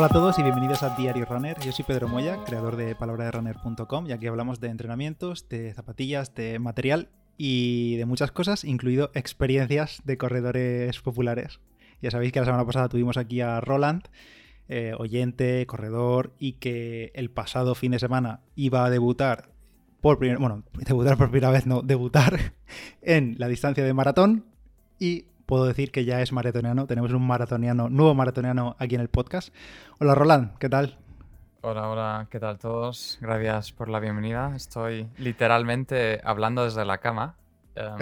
Hola a todos y bienvenidos a Diario Runner. Yo soy Pedro Moya, creador de palabraderunner.com y aquí hablamos de entrenamientos, de zapatillas, de material y de muchas cosas, incluido experiencias de corredores populares. Ya sabéis que la semana pasada tuvimos aquí a Roland, eh, oyente, corredor, y que el pasado fin de semana iba a debutar por primera, bueno, debutar por primera vez, no, debutar en la distancia de maratón y puedo decir que ya es maratoniano. Tenemos un maratoniano, nuevo maratoniano aquí en el podcast. Hola Roland, ¿qué tal? Hola, hola, ¿qué tal todos? Gracias por la bienvenida. Estoy literalmente hablando desde la cama. Em,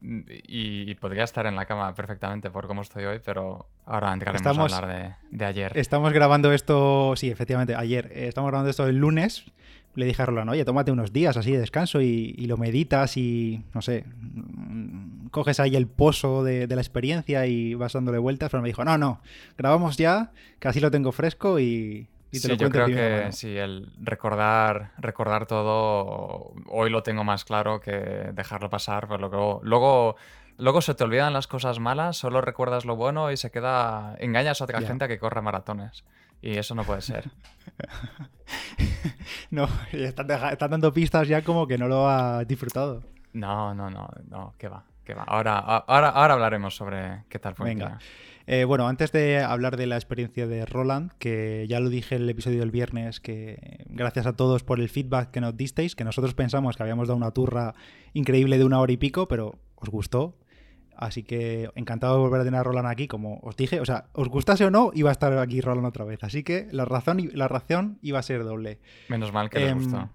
y, podría estar en la cama perfectamente por cómo estoy hoy, pero ahora entraremos a hablar de, ayer. Estamos grabando esto, sí, efectivamente, ayer. Eh, estamos grabando esto el lunes. Le dije a Roland, oye, tómate unos días así de descanso y, lo meditas y, no sé, coges ahí el pozo de, la experiencia y vas dándole vueltas. Pero me dijo, no, no, grabamos ya, que así lo tengo fresco y, sí, yo creo que sí, el recordar, recordar todo, hoy lo tengo más claro que dejarlo pasar, pero luego, luego, luego se te olvidan las cosas malas, solo recuerdas lo bueno y se queda, engañas a otra gente a que corre maratones. Y eso no puede ser. no, están, dando pistas ya como que no lo ha disfrutado. No, no, no, no, que va, que va. Ahora, ahora, ahora hablaremos sobre qué tal fue. Venga. Eh, bueno, antes de hablar de la experiencia de Roland, que ya lo dije en el episodio del viernes, que gracias a todos por el feedback que nos disteis, que nosotros pensamos que habíamos dado una turra increíble de una hora y pico, pero os gustó. Así que encantado de volver a tener a Roland aquí, como os dije. O sea, os gustase o no, iba a estar aquí Roland otra vez. Así que la razón, la razón iba a ser doble. Menos mal que les em, gustó.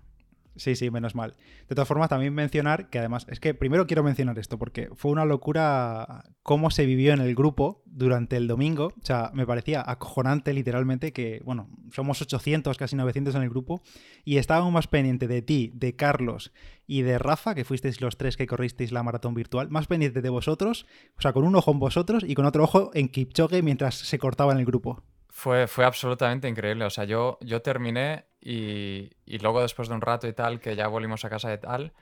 Sí, sí, menos mal. De todas formas, también mencionar que además, es que primero quiero mencionar esto, porque fue una locura cómo se vivió en el grupo durante el domingo. O sea, me parecía acojonante literalmente que, bueno, somos 800, casi 900 en el grupo, y estábamos más pendientes de ti, de Carlos y de Rafa, que fuisteis los tres que corristeis la maratón virtual, más pendientes de vosotros, o sea, con un ojo en vosotros y con otro ojo en Kipchoge mientras se cortaba en el grupo. Fue, fue absolutamente increíble. O sea, yo, yo terminé y, y, luego después de un rato y tal, que ya volvimos a casa y tal,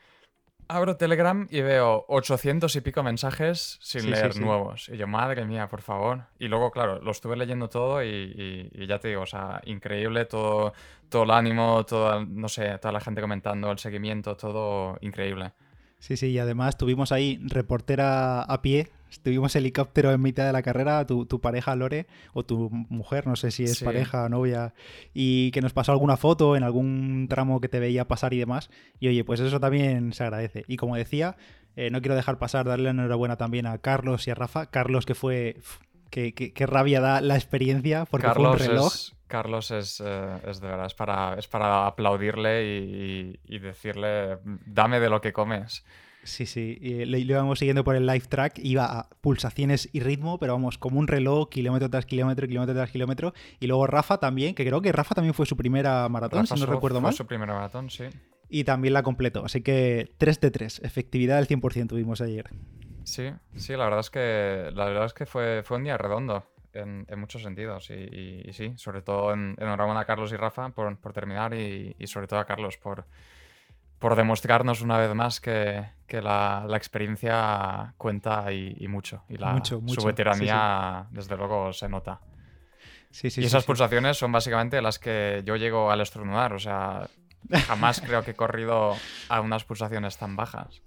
abro Telegram y veo 800 y pico mensajes sin leer nuevos. Y yo, madre mía, por favor. Y luego, claro, lo estuve leyendo todo y, y, ya te digo, o sea, increíble todo, todo el ánimo, todo, no sé, toda la gente comentando, el seguimiento, todo increíble. Sí, sí, y además tuvimos ahí reportera a pie Tuvimos helicóptero en mitad de la carrera, tu, pareja Lore, o tu mujer, no sé si es pareja o novia, y que nos pasó alguna foto en algún tramo que te veía pasar y demás. Y oye, pues eso también se agradece. Y como decía, eh, no quiero dejar pasar, darle enhorabuena también a Carlos y a Rafa. Carlos, que fue. Qué, rabia da la experiencia, porque Carlos fue un reloj. Es, Carlos es, eh, es, de verdad, es para, es para aplaudirle y, y decirle, dame de lo que comes. Sí, sí, y lo, íbamos siguiendo por el live track, iba a pulsaciones y ritmo, pero vamos, como un reloj, kilómetro tras kilómetro, kilómetro tras kilómetro. Y luego Rafa también, que creo que Rafa también fue su primera maratón, si no recuerdo mal. Fue su primera maratón, sí. Y también la completó, así que 3 de 3, efectividad del 100% tuvimos ayer. Sí, sí, la verdad es que, la verdad es que fue, fue un día redondo. En, muchos sentidos y, sí, sobre todo en, enhorabuena a Carlos y Rafa por, por terminar y, y sobre todo a Carlos por, por demostrarnos una vez más que, la, experiencia cuenta y, mucho. Y la, su veteranía, desde luego, se nota. y esas pulsaciones son básicamente las que yo llego al estornudar. O sea, jamás creo que he corrido a unas pulsaciones tan bajas.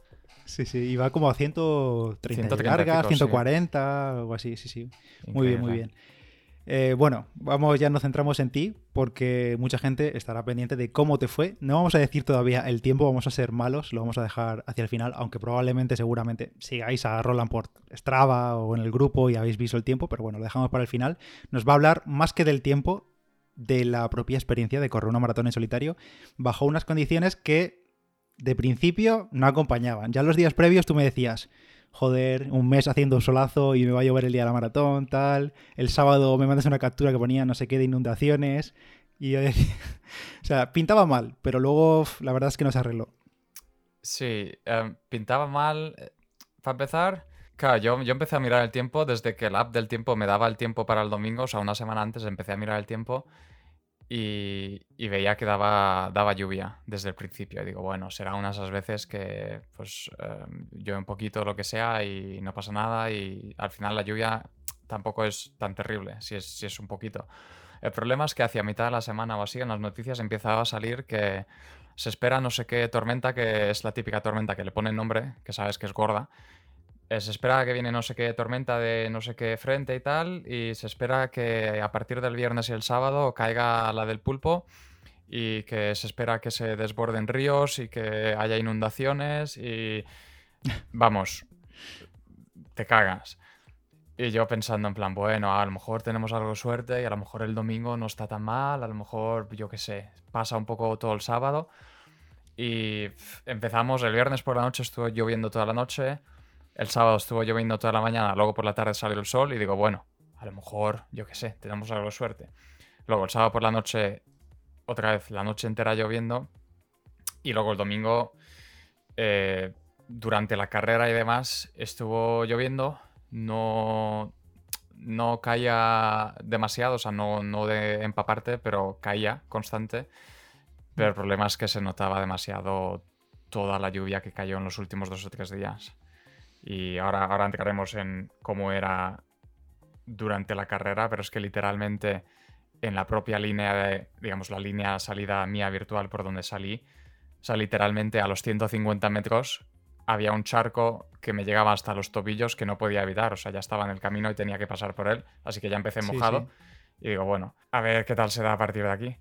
Sí, sí, y va como a 130, 130 140, algo así, sí, sí. Muy bien, muy bien. Eh, bueno, vamos, ya nos centramos en ti, porque mucha gente estará pendiente de cómo te fue. No vamos a decir todavía el tiempo, vamos a ser malos, lo vamos a dejar hacia el final, aunque probablemente, seguramente, sigáis a Roland por Strava o en el grupo y habéis visto el tiempo, pero bueno, lo dejamos para el final. Nos va a hablar más que del tiempo, de la propia experiencia de correr una maratón en solitario, bajo unas condiciones que de principio no acompañaban. Ya los días previos tú me decías, joder, un mes haciendo un solazo y me va a llover el día de la maratón, tal. El sábado me mandas una captura que ponía no sé qué de inundaciones. Y yo decía, o sea, pintaba mal, pero luego la verdad es que no se arregló. Sí, em, pintaba mal. Eh, para empezar, claro, yo, yo empecé a mirar el tiempo desde que el app del tiempo me daba el tiempo para el domingo, o sea, una semana antes empecé a mirar el tiempo. Y, veía que daba, daba lluvia desde el principio. Y digo, bueno, será una de esas veces que pues em, llueve un poquito lo que sea y no pasa nada y al final la lluvia tampoco es tan terrible, si es, si es un poquito. El problema es que hacia mitad de la semana o así en las noticias empezaba a salir que se espera no sé qué tormenta, que es la típica tormenta que le ponen nombre, que sabes que es gorda, eh, se espera que viene no sé qué tormenta de no sé qué frente y tal, y se espera que a partir del viernes y el sábado caiga la del pulpo y que se espera que se desborden ríos y que haya inundaciones y vamos, te cagas. Y yo pensando en plan, bueno, a lo mejor tenemos algo de suerte y a lo mejor el domingo no está tan mal, a lo mejor, yo qué sé, pasa un poco todo el sábado. Y empezamos, el viernes por la noche estuvo lloviendo toda la noche, el sábado estuvo lloviendo toda la mañana, luego por la tarde salió el sol y digo, bueno, a lo mejor, yo qué sé, tenemos algo de suerte. Luego el sábado por la noche, otra vez la noche entera lloviendo. Y luego el domingo, eh, durante la carrera y demás, estuvo lloviendo. No, no caía demasiado, o sea, no, no de empaparte, pero caía constante. Pero el problema es que se notaba demasiado toda la lluvia que cayó en los últimos dos o tres días. Y ahora, ahora entraremos en cómo era durante la carrera, pero es que literalmente en la propia línea de, digamos, la línea salida mía virtual por donde salí, o sea, literalmente a los 150 metros había un charco que me llegaba hasta los tobillos que no podía evitar, o sea, ya estaba en el camino y tenía que pasar por él, así que ya empecé mojado y digo, bueno, a ver qué tal se da a partir de aquí.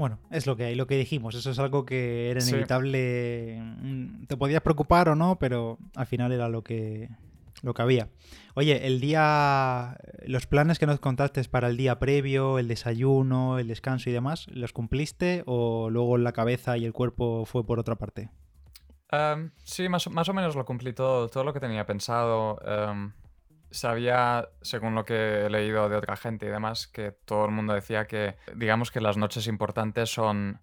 Bueno, es lo que hay, lo que dijimos. Eso es algo que era inevitable. Mm, te podías preocupar o no, pero al final era lo que, lo que había. Oye, el día. Los planes que nos contaste para el día previo, el desayuno, el descanso y demás, ¿los cumpliste o luego la cabeza y el cuerpo fue por otra parte? Em, sí, más, más, o menos lo cumplí todo, todo lo que tenía pensado. Em, sabía, según lo que he leído de otra gente y demás, que todo el mundo decía que, digamos que las noches importantes son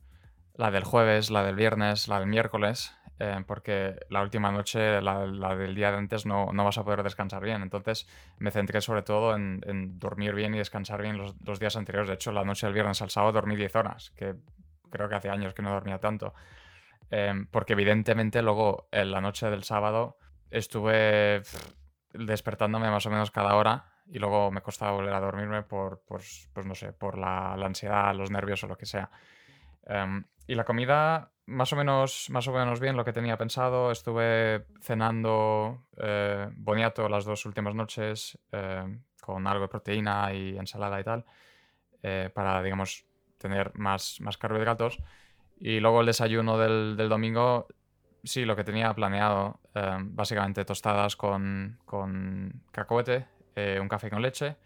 la del jueves, la del viernes, la del miércoles, eh, porque la última noche, la, del día de antes, no, no, vas a poder descansar bien. Entonces me centré sobre todo en, dormir bien y descansar bien los, días anteriores. De hecho, la noche del viernes al sábado dormí 10 horas, que creo que hace años que no dormía tanto. Eh, porque evidentemente luego en la noche del sábado estuve despertándome más o menos cada hora y luego me costaba volver a dormirme por, pues no sé, por la, ansiedad, los nervios o lo que sea. Em, y la comida, más o, menos, más o menos bien lo que tenía pensado. Estuve cenando eh, boniato las dos últimas noches em, con algo de proteína y ensalada y tal, eh, para, digamos, tener más, más carbohidratos. Y luego el desayuno del, del domingo Sí, lo que tenía planeado, em, básicamente tostadas con, con cacahuete, eh, un café con leche,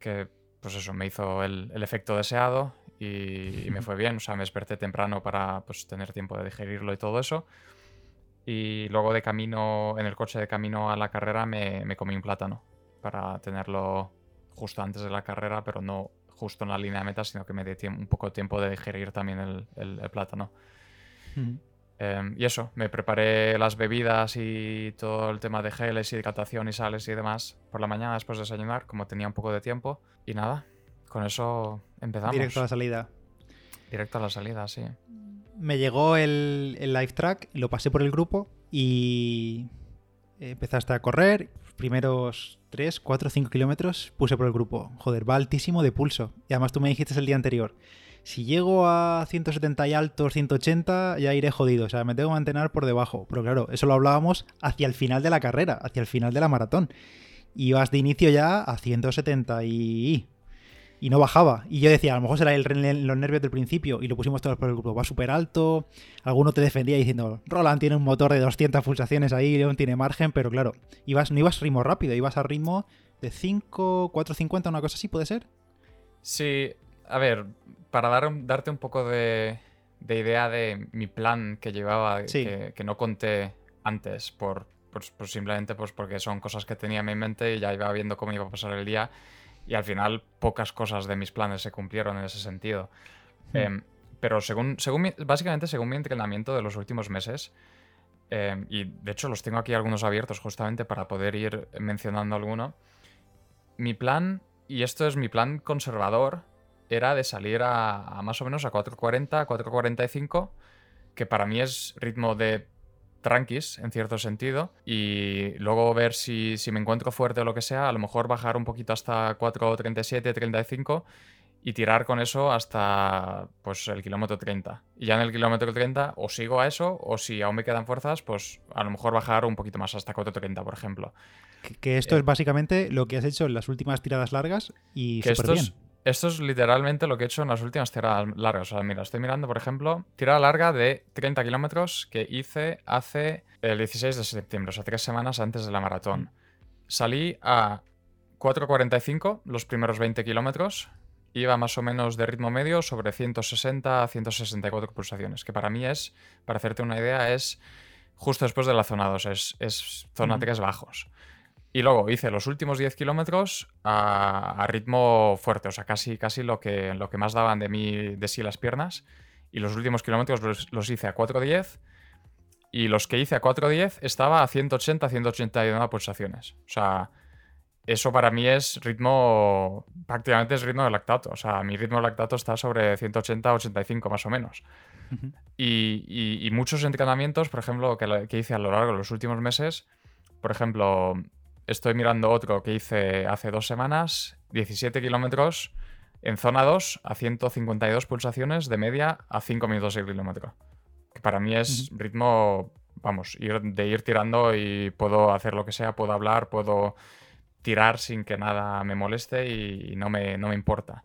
que pues eso, me hizo el, efecto deseado y, me fue bien, o sea, me desperté temprano para pues, tener tiempo de digerirlo y todo eso. Y luego de camino, en el coche de camino a la carrera, me, me comí un plátano para tenerlo justo antes de la carrera, pero no justo en la línea de meta, sino que me dé un poco de tiempo de digerir también el, el, plátano. Em, y eso, me preparé las bebidas y todo el tema de geles, y hidratación y sales y demás por la mañana después de desayunar, como tenía un poco de tiempo. Y nada, con eso empezamos. Directo a la salida. Directo a la salida, sí. Me llegó el, el live track, lo pasé por el grupo y empezaste a correr. Primeros 3, 4, 5 kilómetros puse por el grupo. Joder, va altísimo de pulso. Y además tú me dijiste el día anterior si llego a 170 y altos, 180, ya iré jodido. O sea, me tengo que mantener por debajo. Pero claro, eso lo hablábamos hacia el final de la carrera, hacia el final de la maratón. Y vas de inicio ya a 170 y... Y no bajaba. Y yo decía, a lo mejor será el, los nervios del principio. Y lo pusimos todos por el grupo. Va súper alto. Alguno te defendía diciendo, Roland tiene un motor de 200 pulsaciones ahí, León tiene margen. Pero claro, ibas, no ibas ritmo rápido, ibas a ritmo de 5, 450, una cosa así, ¿puede ser? Sí, a ver, para dar, darte un poco de, idea de mi plan que llevaba, que, no conté antes, por, simplemente pues porque son cosas que tenía en mi mente y ya iba viendo cómo iba a pasar el día. Y al final pocas cosas de mis planes se cumplieron en ese sentido. Hmm. Em, pero según, según básicamente según mi entrenamiento de los últimos meses, em, y de hecho los tengo aquí algunos abiertos justamente para poder ir mencionando alguno, mi plan, y esto es mi plan conservador, era de salir a, más o menos a 4.40, 4.45, que para mí es ritmo de tranquis, en cierto sentido, y luego ver si, si me encuentro fuerte o lo que sea, a lo mejor bajar un poquito hasta 4.37, 35 y tirar con eso hasta pues el kilómetro 30. Y ya en el kilómetro 30 o sigo a eso o si aún me quedan fuerzas, pues a lo mejor bajar un poquito más hasta 4.30, por ejemplo. Que, esto es eh, básicamente lo que has hecho en las últimas tiradas largas y súper bien. Esto es literalmente lo que he hecho en las últimas tiradas largas. O sea, mira, estoy mirando, por ejemplo, tirada larga de 30 kilómetros que hice hace el 16 de septiembre, o sea, tres semanas antes de la maratón. Salí a 4.45 los primeros 20 kilómetros iba más o menos de ritmo medio sobre 160 a 164 pulsaciones, que para mí es, para hacerte una idea, es justo después de la zona 2, es, zona 3 bajos. Y luego hice los últimos 10 kilómetros a, ritmo fuerte, o sea, casi, casi lo, que, lo que más daban de mí, de sí las piernas. Y los últimos kilómetros los, los hice a 4.10 y los que hice a 4.10 estaba a 180, 181 pulsaciones. O sea, eso para mí es ritmo, prácticamente es ritmo de lactato. O sea, mi ritmo de lactato está sobre 180, 85 más o menos. y, muchos entrenamientos, por ejemplo, que, que, hice a lo largo de los últimos meses, por ejemplo, estoy mirando otro que hice hace dos semanas, 17 kilómetros en zona 2 a 152 pulsaciones de media a 5 minutos el kilómetro. Que para mí es ritmo, vamos, ir, de ir tirando y puedo hacer lo que sea, puedo hablar, puedo tirar sin que nada me moleste y no me, no me importa.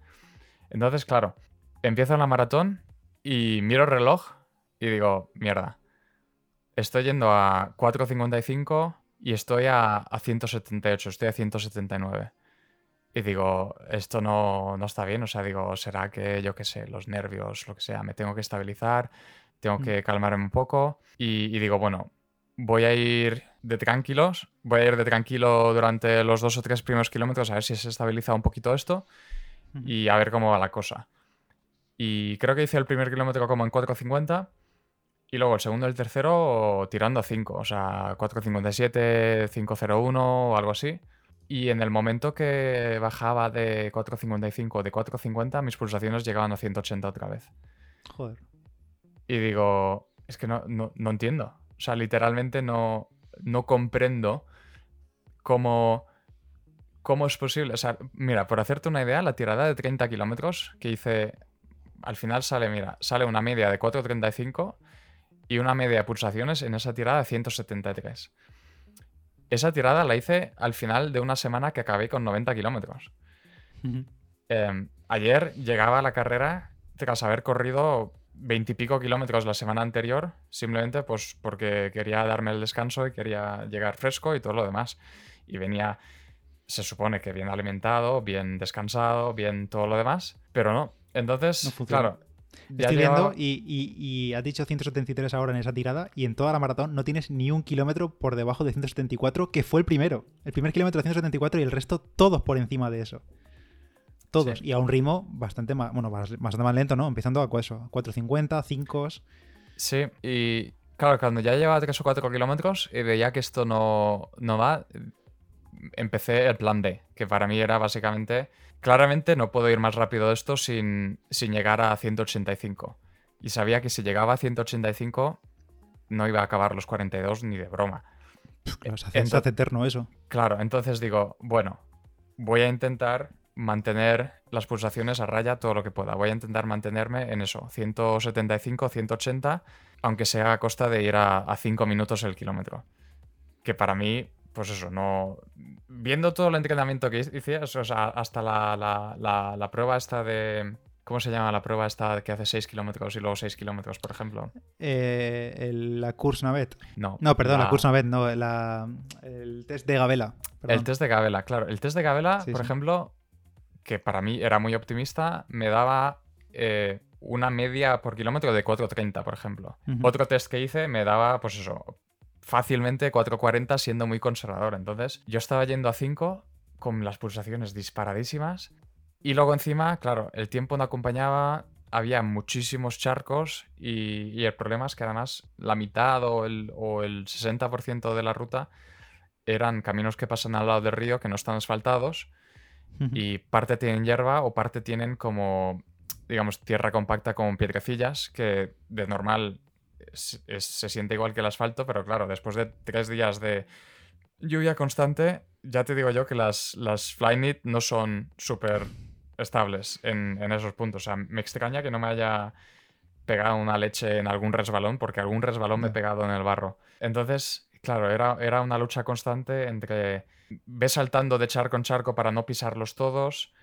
Entonces, claro, empiezo la maratón y miro el reloj y digo, mierda, estoy yendo a 4.55 y estoy a, 178, estoy a 179. Y digo, esto no, no, está bien, o sea, digo, será que yo qué sé, los nervios, lo que sea, me tengo que estabilizar, tengo mm. que calmarme un poco. y digo, bueno, voy a ir de tranquilos, voy a ir de tranquilo durante los dos o tres primeros kilómetros a ver si se estabiliza un poquito esto y a ver cómo va la cosa. Y creo que hice el primer kilómetro como en 4.50 y luego el segundo y el tercero tirando a 5, o sea, 4.57, 5.01 o algo así. Y en el momento que bajaba de 4.55 de 4.50, mis pulsaciones llegaban a 180 otra vez. Joder. Y digo, es que no, no, no entiendo. O sea, literalmente no, no comprendo cómo, cómo es posible. O sea, mira, por hacerte una idea, la tirada de 30 kilómetros que hice, al final sale, mira, sale una media de 4.35 y una media de pulsaciones en esa tirada de 173. Esa tirada la hice al final de una semana que acabé con 90 kilómetros. Em, ayer llegaba a la carrera tras haber corrido veintipico kilómetros la semana anterior, simplemente pues porque quería darme el descanso y quería llegar fresco y todo lo demás. Y venía, se supone que bien alimentado, bien descansado, bien todo lo demás, pero no. Entonces, claro. Estoy viendo y, y, has dicho 173 ahora en esa tirada y en toda la maratón no tienes ni un kilómetro por debajo de 174, que fue el primero. El primer kilómetro de 174 y el resto todos por encima de eso. Todos. Y a un ritmo bastante más, bueno, bastante más lento, ¿no? Empezando a eso, 4.50, 5. Sí, y claro, cuando ya llevaba 3 o 4 kilómetros y veía que esto no, no va, empecé el plan D, que para mí era básicamente, claramente no puedo ir más rápido de esto sin, sin llegar a 185. Y sabía que si llegaba a 185 no iba a acabar los 42 ni de broma. Claro, se hace eterno eso. Claro, entonces digo, bueno, voy a intentar mantener las pulsaciones a raya todo lo que pueda. Voy a intentar mantenerme en eso, 175, 180, aunque sea a costa de ir a, 5 minutos el kilómetro. Que para mí, pues eso, no. Viendo todo el entrenamiento que hice, o sea, hasta la, prueba esta de. ¿Cómo se llama la prueba esta que hace 6 kilómetros y luego 6 kilómetros, por ejemplo? Eh, la Course Navet. No. No, perdón, la, Course Navet, no. el test de Gabela. El test de Gabela, claro. El test de Gabela, por ejemplo, que para mí era muy optimista, me daba eh, una media por kilómetro de 4.30, por ejemplo. Otro test que hice me daba, pues eso, fácilmente 4.40 siendo muy conservador. Entonces yo estaba yendo a 5 con las pulsaciones disparadísimas y luego encima, claro, el tiempo no acompañaba, había muchísimos charcos y, el problema es que además la mitad o el, o el 60% de la ruta eran caminos que pasan al lado del río que no están asfaltados Y parte tienen hierba o parte tienen como, digamos, tierra compacta con piedrecillas, que de normal se siente igual que el asfalto, pero claro, después de tres días de lluvia constante, ya te digo yo que las, las Flyknit no son súper estables en, esos puntos. O sea, me extraña que no me haya pegado una leche en algún resbalón, porque algún resbalón me he pegado en el barro. Entonces, claro, era, era una lucha constante entre ves saltando de charco en charco para no pisarlos todos,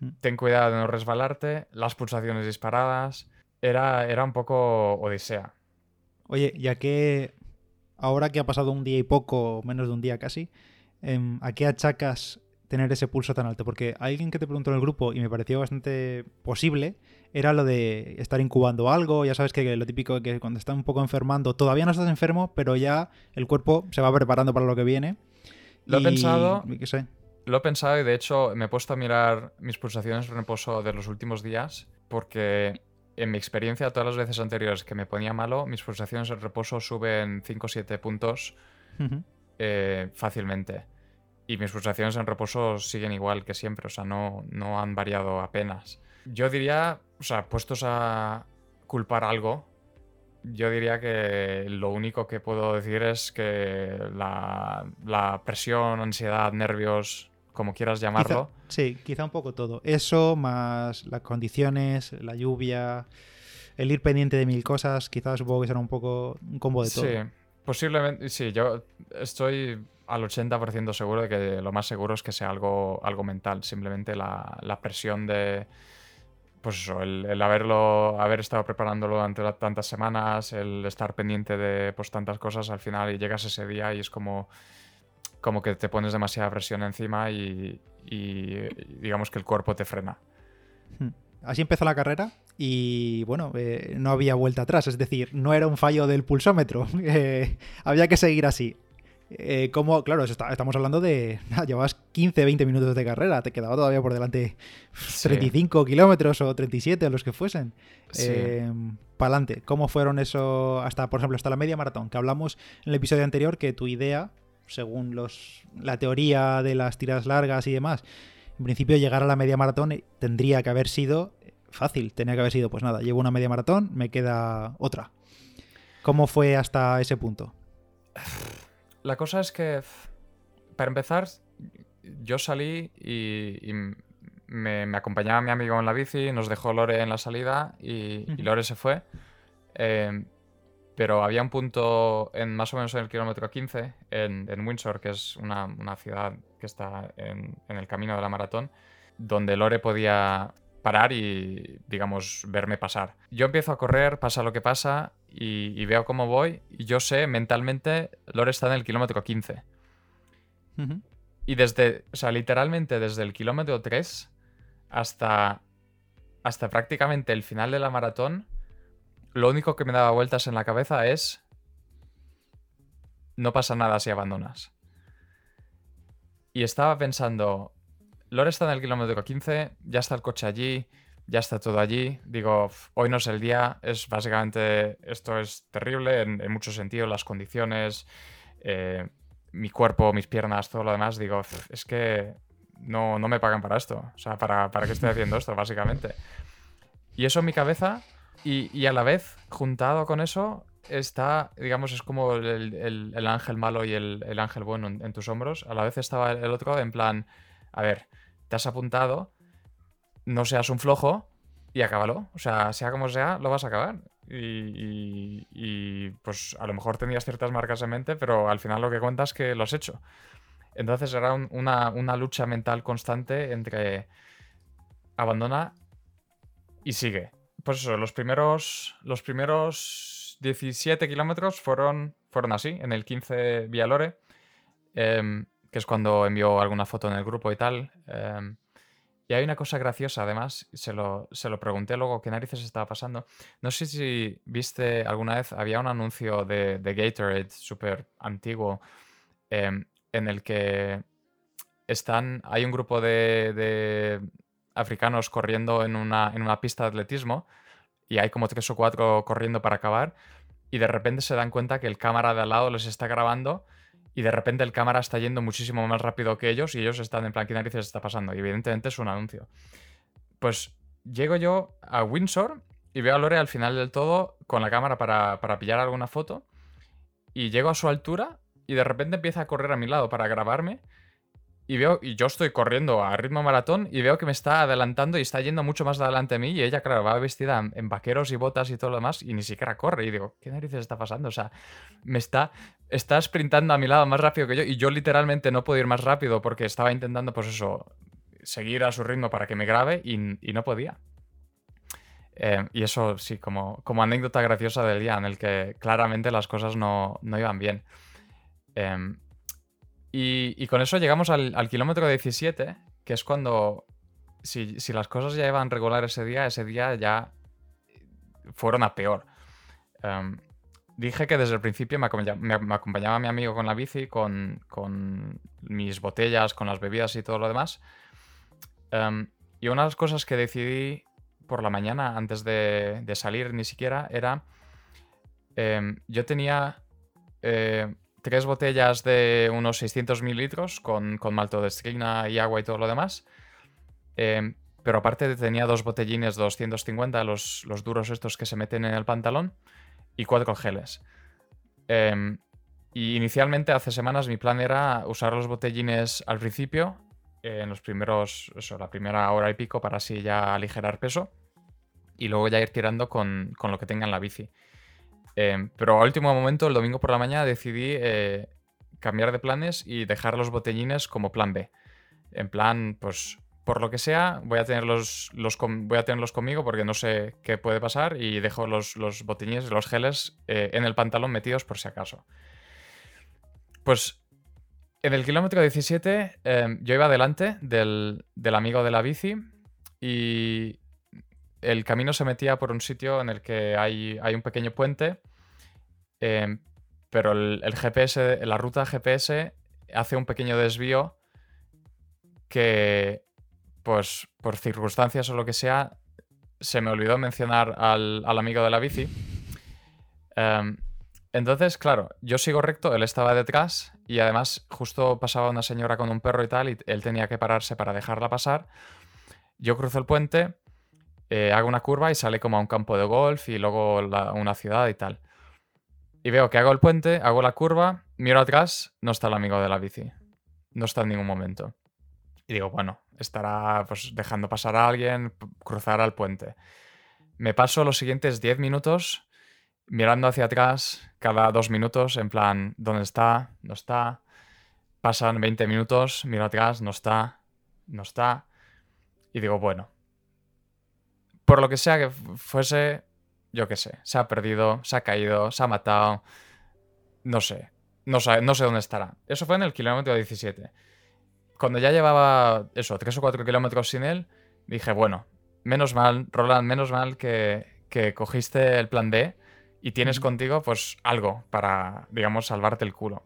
mm. ten cuidado de no resbalarte, las pulsaciones disparadas. Era, era un poco odisea. Oye, ya que ahora que ha pasado un día y poco, menos de un día casi, em, ¿a qué achacas tener ese pulso tan alto? Porque alguien que te preguntó en el grupo y me pareció bastante posible era lo de estar incubando algo. Ya sabes que lo típico es que cuando estás un poco enfermando, todavía no estás enfermo, pero ya el cuerpo se va preparando para lo que viene. Lo he pensado. sé. Lo he pensado y de hecho me he puesto a mirar mis pulsaciones de reposo de los últimos días porque en mi experiencia, todas las veces anteriores que me ponía malo, mis pulsaciones de reposo suben 5 o 7 puntos eh, fácilmente. Y mis pulsaciones en reposo siguen igual que siempre, o sea, no, no han variado apenas. Yo diría, o sea, puestos a culpar algo, yo diría que lo único que puedo decir es que la, la presión, ansiedad, nervios, como quieras llamarlo. sí, quizá un poco todo. Eso, más las condiciones, la lluvia, el ir pendiente de mil cosas, quizás supongo que será un poco un combo de todo. Sí, posiblemente, sí, yo estoy al 80% seguro de que lo más seguro es que sea algo, algo mental, simplemente la, la presión de... Pues eso, el, haberlo, haber estado preparándolo durante tantas semanas, el estar pendiente de pues, tantas cosas, al final y llegas ese día y es como como que te pones demasiada presión encima y, digamos que el cuerpo te frena. Hmm. Así empezó la carrera y bueno, eh, no había vuelta atrás, es decir, no era un fallo del pulsómetro, eh, había que seguir así. Eh, como, claro, estamos hablando de. llevabas 15, 20 minutos de carrera, te quedaba todavía por delante 35 kilómetros o 37 o los que fuesen. Sí. Para adelante, ¿cómo fueron eso hasta, por ejemplo, hasta la media maratón? Que hablamos en el episodio anterior que tu idea según los, la teoría de las tiras largas y demás, en principio llegar a la media maratón tendría que haber sido fácil, tenía que haber sido, pues nada, llevo una media maratón, me queda otra. ¿Cómo fue hasta ese punto? La cosa es que, para empezar, yo salí y, me, acompañaba mi amigo en la bici, nos dejó Lore en la salida y, Lore se fue. Eh, pero había un punto en más o menos en el kilómetro 15, en, Windsor, que es una, ciudad que está en, el camino de la maratón, donde Lore podía parar y, digamos, verme pasar. Yo empiezo a correr, pasa lo que pasa, y, veo cómo voy, y yo sé mentalmente, Lore está en el kilómetro 15. Y desde, o sea, literalmente desde el kilómetro 3 hasta, hasta prácticamente el final de la maratón, lo único que me daba vueltas en la cabeza es, no pasa nada si abandonas. Y estaba pensando, Lore está en el kilómetro 15, ya está el coche allí, ya está todo allí. Digo, hoy no es el día, es básicamente, esto es terrible en, muchos sentidos, las condiciones, eh, mi cuerpo, mis piernas, todo lo demás. Digo, es que no, no me pagan para esto. O sea, ¿para, ¿para qué estoy haciendo esto, básicamente? Y eso en mi cabeza y, a la vez, juntado con eso, está, digamos, es como el, ángel malo y el, ángel bueno en, tus hombros. A la vez estaba el otro en plan, a ver, te has apuntado, no seas un flojo y acábalo. O sea, sea como sea, lo vas a acabar. Y, pues a lo mejor tenías ciertas marcas en mente, pero al final lo que cuenta es que lo has hecho. Entonces era una, una lucha mental constante entre abandona y sigue pues eso, los primeros, los primeros 17 kilómetros fueron, fueron así, en el 15 Vía Lore, em, que es cuando envió alguna foto en el grupo y tal. Em, y hay una cosa graciosa, además, se lo, se lo pregunté luego qué narices estaba pasando. No sé si viste alguna vez, había un anuncio de, de Gatorade súper antiguo em, en el que están, hay un grupo de africanos corriendo en una, en una pista de atletismo y hay como tres o cuatro corriendo para acabar y de repente se dan cuenta que el cámara de al lado les está grabando y de repente el cámara está yendo muchísimo más rápido que ellos y ellos están en plan, ¿qué narices está pasando? Y evidentemente es un anuncio. Pues llego yo a Windsor y veo a Lore al final del todo con la cámara para, para pillar alguna foto y llego a su altura y de repente empieza a correr a mi lado para grabarme y veo, y yo estoy corriendo a ritmo maratón y veo que me está adelantando y está yendo mucho más adelante a mí y ella, claro, va vestida en vaqueros y botas y todo lo demás y ni siquiera corre y digo, ¿qué narices está pasando? O sea, me está, está sprintando a mi lado más rápido que yo y yo literalmente no puedo ir más rápido porque estaba intentando, pues eso, seguir a su ritmo para que me grabe y, no podía. Eh, y eso sí, como, como anécdota graciosa del día en el que claramente las cosas no, no iban bien. Em, y, con eso llegamos al, kilómetro 17, que es cuando, si, las cosas ya iban regular ese día, ese día ya fueron a peor. Em, dije que desde el principio me, acompañaba, mi amigo con la bici, con, mis botellas, con las bebidas y todo lo demás. Em, y una de las cosas que decidí por la mañana, antes de, salir ni siquiera, era... yo tenía eh, tres botellas de unos 600 mililitros con, con maltodextrina y agua y todo lo demás. Em, pero aparte tenía dos botellines 250, los, los duros estos que se meten en el pantalón, y cuatro geles. Em, y inicialmente, hace semanas, mi plan era usar los botellines al principio, en los primeros, eso, la primera hora y pico, para así ya aligerar peso, y luego ya ir tirando con, con lo que tenga en la bici. Em, pero a último momento, el domingo por la mañana, decidí eh, cambiar de planes y dejar los botellines como plan B. En plan, pues por lo que sea, voy a tenerlos, los, voy a tenerlos conmigo porque no sé qué puede pasar y dejo los, los botellines, los geles eh, en el pantalón metidos por si acaso. Pues en el kilómetro 17 em, yo iba delante del, del amigo de la bici y, el camino se metía por un sitio en el que hay, hay un pequeño puente, em, pero el, GPS, la ruta GPS hace un pequeño desvío que, pues, por circunstancias o lo que sea, se me olvidó mencionar al, amigo de la bici. Em, entonces, claro, yo sigo recto, él estaba detrás y además justo pasaba una señora con un perro y tal y él tenía que pararse para dejarla pasar. Yo cruzo el puente eh, hago una curva y sale como a un campo de golf y luego una ciudad y tal. Y veo que hago el puente, hago la curva, miro atrás, no está el amigo de la bici. No está en ningún momento. Y digo, bueno, estará pues dejando pasar a alguien, cruzar al puente. Me paso los siguientes 10 minutos mirando hacia atrás cada dos minutos, en plan, ¿dónde está? No está. Pasan 20 minutos, miro atrás, no está, no está. Y digo, bueno, por lo que sea que fuese, yo qué sé, se ha perdido, se ha caído, se ha matado, no sé, no sé, no sé dónde estará. Eso fue en el kilómetro 17. Cuando ya llevaba eso, 3 o 4 kilómetros sin él, dije, bueno, menos mal, Roland, menos mal que, que cogiste el plan D y tienes contigo pues algo para, digamos, salvarte el culo.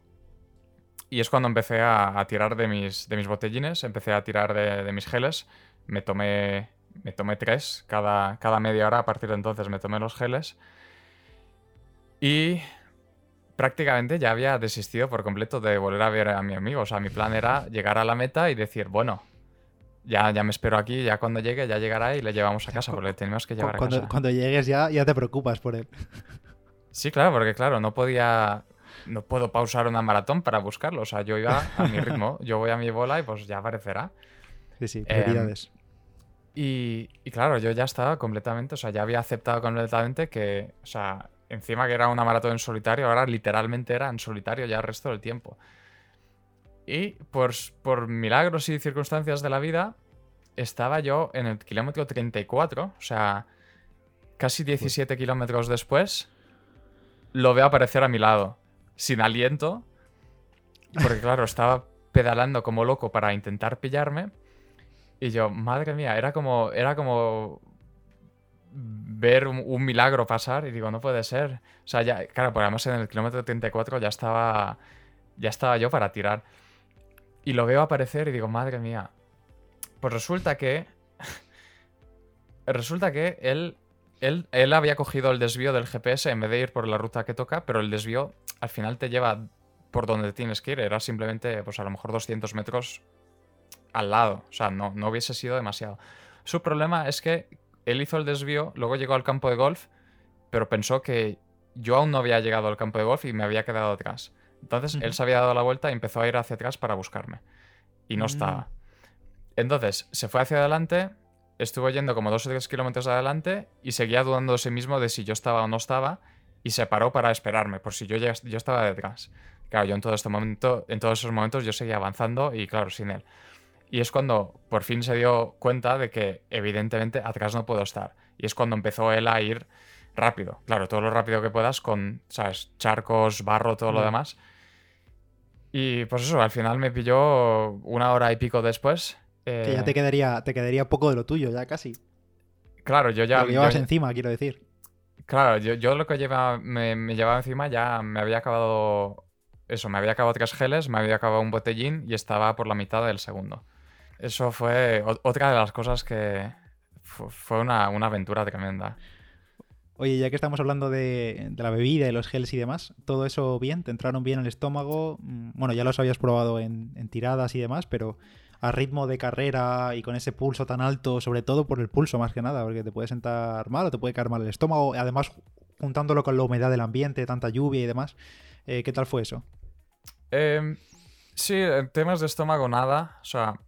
Y es cuando empecé a, tirar de mis, de mis botellines, empecé a tirar de, de mis geles, me tomé me tomé tres cada, cada media hora. A partir de entonces me tomé los geles. Y prácticamente ya había desistido por completo de volver a ver a mi amigo. O sea, mi plan era llegar a la meta y decir, bueno, ya, ya me espero aquí, ya cuando llegue, ya llegará y le llevamos a casa, porque le tenemos que llevar cuando, a casa. Cuando llegues ya, ya te preocupas por él. Sí, claro, porque claro, no podía. No puedo pausar una maratón para buscarlo. O sea, yo iba a mi ritmo, yo voy a mi bola y pues ya aparecerá. Sí, sí, prioridades. Y, claro, yo ya estaba completamente, o sea, ya había aceptado completamente que, o sea, encima que era una maratón en solitario, ahora literalmente era en solitario ya el resto del tiempo. Y pues, por milagros y circunstancias de la vida, estaba yo en el kilómetro 34, o sea, casi 17 kilómetros después, lo veo aparecer a mi lado, sin aliento, porque claro, estaba pedalando como loco para intentar pillarme. Y yo, madre mía, era como, era como ver un, milagro pasar y digo, no puede ser. O sea, ya, claro, porque además en el kilómetro 34 ya estaba, ya estaba yo para tirar. Y lo veo aparecer y digo, madre mía. Pues resulta que, resulta que él, él, él había cogido el desvío del GPS en vez de ir por la ruta que toca, pero el desvío al final te lleva por donde tienes que ir, era simplemente, pues a lo mejor 200 metros al lado, o sea, no, no hubiese sido demasiado. Su problema es que él hizo el desvío, luego llegó al campo de golf, pero pensó que yo aún no había llegado al campo de golf y me había quedado atrás. Entonces él se había dado la vuelta y empezó a ir hacia atrás para buscarme. Y no mm. estaba. Entonces se fue hacia adelante, estuvo yendo como dos o tres kilómetros adelante y seguía dudando de sí mismo de si yo estaba o no estaba y se paró para esperarme, por si yo, ya, yo estaba detrás. Claro, yo en todo este momento, en todos esos momentos yo seguía avanzando y claro, sin él. Y es cuando por fin se dio cuenta de que evidentemente atrás no puedo estar. Y es cuando empezó él a ir rápido. Claro, todo lo rápido que puedas con, ¿sabes? Charcos, barro, todo lo demás. Y pues eso, al final me pilló una hora y pico después. Que ya te eh, quedaría, te quedaría poco de lo tuyo, ya casi. Claro, yo ya. Lo llevas encima, quiero decir. Claro, yo, lo que lleva, me, llevaba encima ya me había acabado. Eso, me había acabado tres geles, me había acabado un botellín y estaba por la mitad del segundo. Eso fue otra de las cosas que fue una, una aventura tremenda. Oye, ya que estamos hablando de, la bebida y los geles y demás, ¿todo eso bien? ¿Te entraron bien al estómago? Mm, bueno, ya los habías probado en, tiradas y demás, pero a ritmo de carrera y con ese pulso tan alto, sobre todo por el pulso más que nada, porque te puede sentar mal o te puede caer mal el estómago, además juntándolo con la humedad del ambiente, tanta lluvia y demás, eh, ¿qué tal fue eso? Em, sí, en temas de estómago nada, o sea,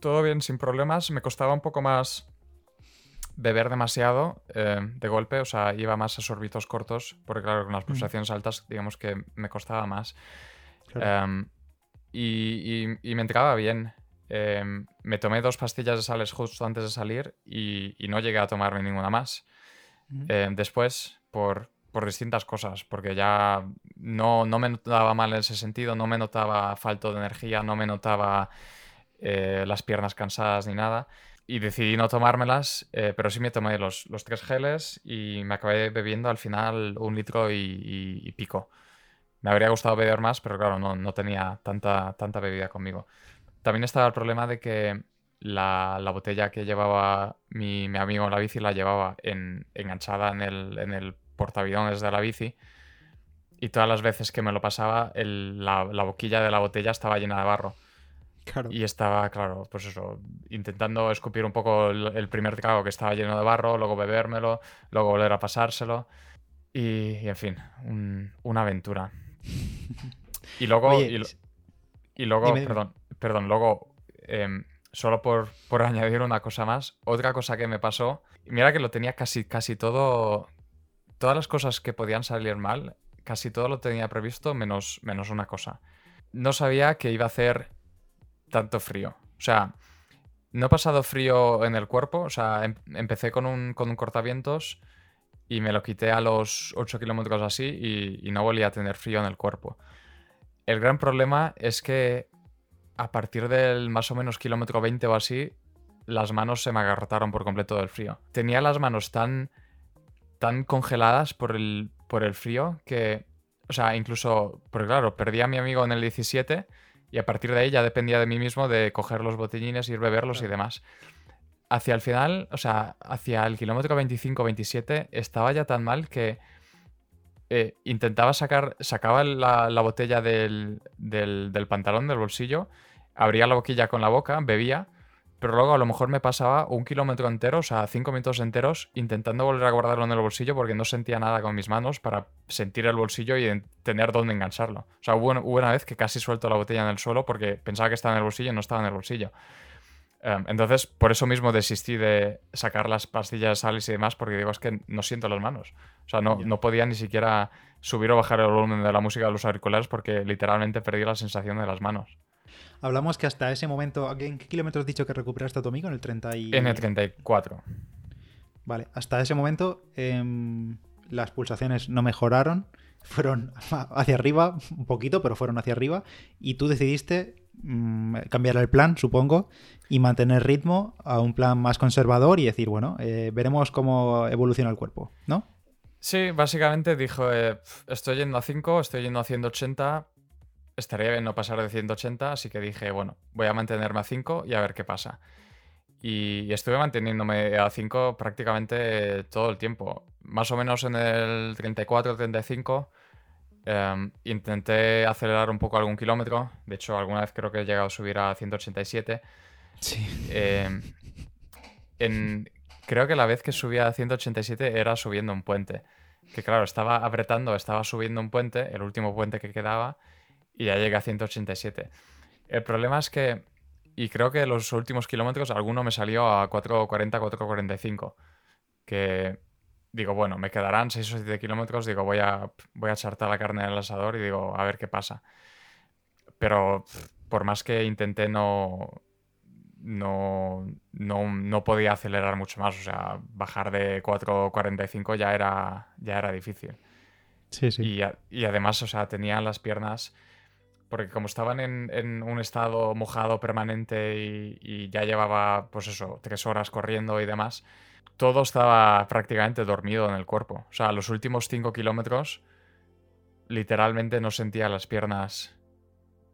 todo bien, sin problemas. Me costaba un poco más beber demasiado eh, de golpe, o sea, iba más a sorbitos cortos, porque claro, con las pulsaciones altas, digamos que me costaba más. Em, y, me entregaba bien. Em, me tomé dos pastillas de sales justo antes de salir y, no llegué a tomarme ninguna más. Em, después, por, por, distintas cosas, porque ya no, no me notaba mal en ese sentido, no me notaba falto de energía, no me notaba eh, las piernas cansadas ni nada. Y decidí no tomármelas, eh, pero sí me tomé los, los, tres geles y me acabé bebiendo al final un litro y, pico. Me habría gustado beber más, pero claro, no, no, tenía tanta, tanta bebida conmigo. También estaba el problema de que la, la botella que llevaba mi, mi, amigo en la bici la llevaba en, enganchada en el, en el portavidones de la bici. Y todas las veces que me lo pasaba, la boquilla de la botella estaba llena de barro. Y estaba, claro, pues eso, intentando escupir un poco el, primer trago que estaba lleno de barro, luego bebérmelo, luego volver a pasárselo. Y, en fin, una aventura. Y luego, y, luego, perdón, perdón, luego, em, solo por, por, añadir una cosa más, otra cosa que me pasó, mira que lo tenía casi, casi todo, todas las cosas que podían salir mal, casi todo lo tenía previsto menos, menos una cosa. No sabía que iba a hacer tanto frío. O sea, no he pasado frío en el cuerpo. O sea, em, empecé con un, con un cortavientos y me lo quité a los 8 kilómetros así y, no volví a tener frío en el cuerpo. El gran problema es que a partir del más o menos kilómetro 20 o así, las manos se me agarrotaron por completo del frío. Tenía las manos tan, tan congeladas por el, por el frío que, o sea, incluso, porque claro, perdí a mi amigo en el 17 y a partir de ahí ya dependía de mí mismo de coger los botellines, ir beberlos y demás. Hacia el final, o sea, hacia el kilómetro 25-27, estaba ya tan mal que eh, intentaba sacar, sacaba la, botella del, del, pantalón, del bolsillo, abría la boquilla con la boca, bebía pero luego a lo mejor me pasaba un kilómetro entero, o sea, cinco minutos enteros, intentando volver a guardarlo en el bolsillo porque no sentía nada con mis manos para sentir el bolsillo y tener dónde engancharlo. O sea, hubo, una vez que casi suelto la botella en el suelo porque pensaba que estaba en el bolsillo y no estaba en el bolsillo. Em, entonces, por eso mismo desistí de sacar las pastillas de sales y demás, porque digo, es que no siento las manos. O sea, no, no podía ni siquiera subir o bajar el volumen de la música de los auriculares porque literalmente perdí la sensación de las manos. Hablamos que hasta ese momento, ¿en qué kilómetros has dicho que recuperaste a tu amigo? En el 30 y... En el 34. Vale, hasta ese momento em, las pulsaciones no mejoraron, fueron hacia arriba un poquito, pero fueron hacia arriba, y tú decidiste mm, cambiar el plan, supongo, y mantener ritmo a un plan más conservador y decir, bueno, eh, veremos cómo evoluciona el cuerpo, ¿no? Sí, básicamente dijo, eh, estoy yendo a 5, estoy yendo a 180, estaría bien no pasar de 180, así que dije, bueno, voy a mantenerme a 5 y a ver qué pasa. Y estuve manteniéndome a 5 prácticamente todo el tiempo. Más o menos en el 34-35 Em, intenté acelerar un poco algún kilómetro. De hecho, alguna vez creo que he llegado a subir a 187. Sí. Em, creo que la vez que subía a 187 era subiendo un puente. Que claro, estaba apretando, estaba subiendo un puente, el último puente que quedaba, y ya llegué a 187. El problema es que, y creo que los últimos kilómetros alguno me salió a 4.40, 4.45. Que digo, bueno, me quedarán 6 o 7 kilómetros, digo, voy a, voy a echar toda la carne en el asador y digo, a ver qué pasa. Pero por más que intenté, no, no, no, podía acelerar mucho más. O sea, bajar de 4.45 ya era, ya era difícil. Sí, sí. Y, y, además, o sea, tenía las piernas. Porque como estaban en, un estado mojado permanente y, ya llevaba, pues eso, tres horas corriendo y demás, todo estaba prácticamente dormido en el cuerpo. O sea, los últimos 5 kilómetros literalmente no sentía las piernas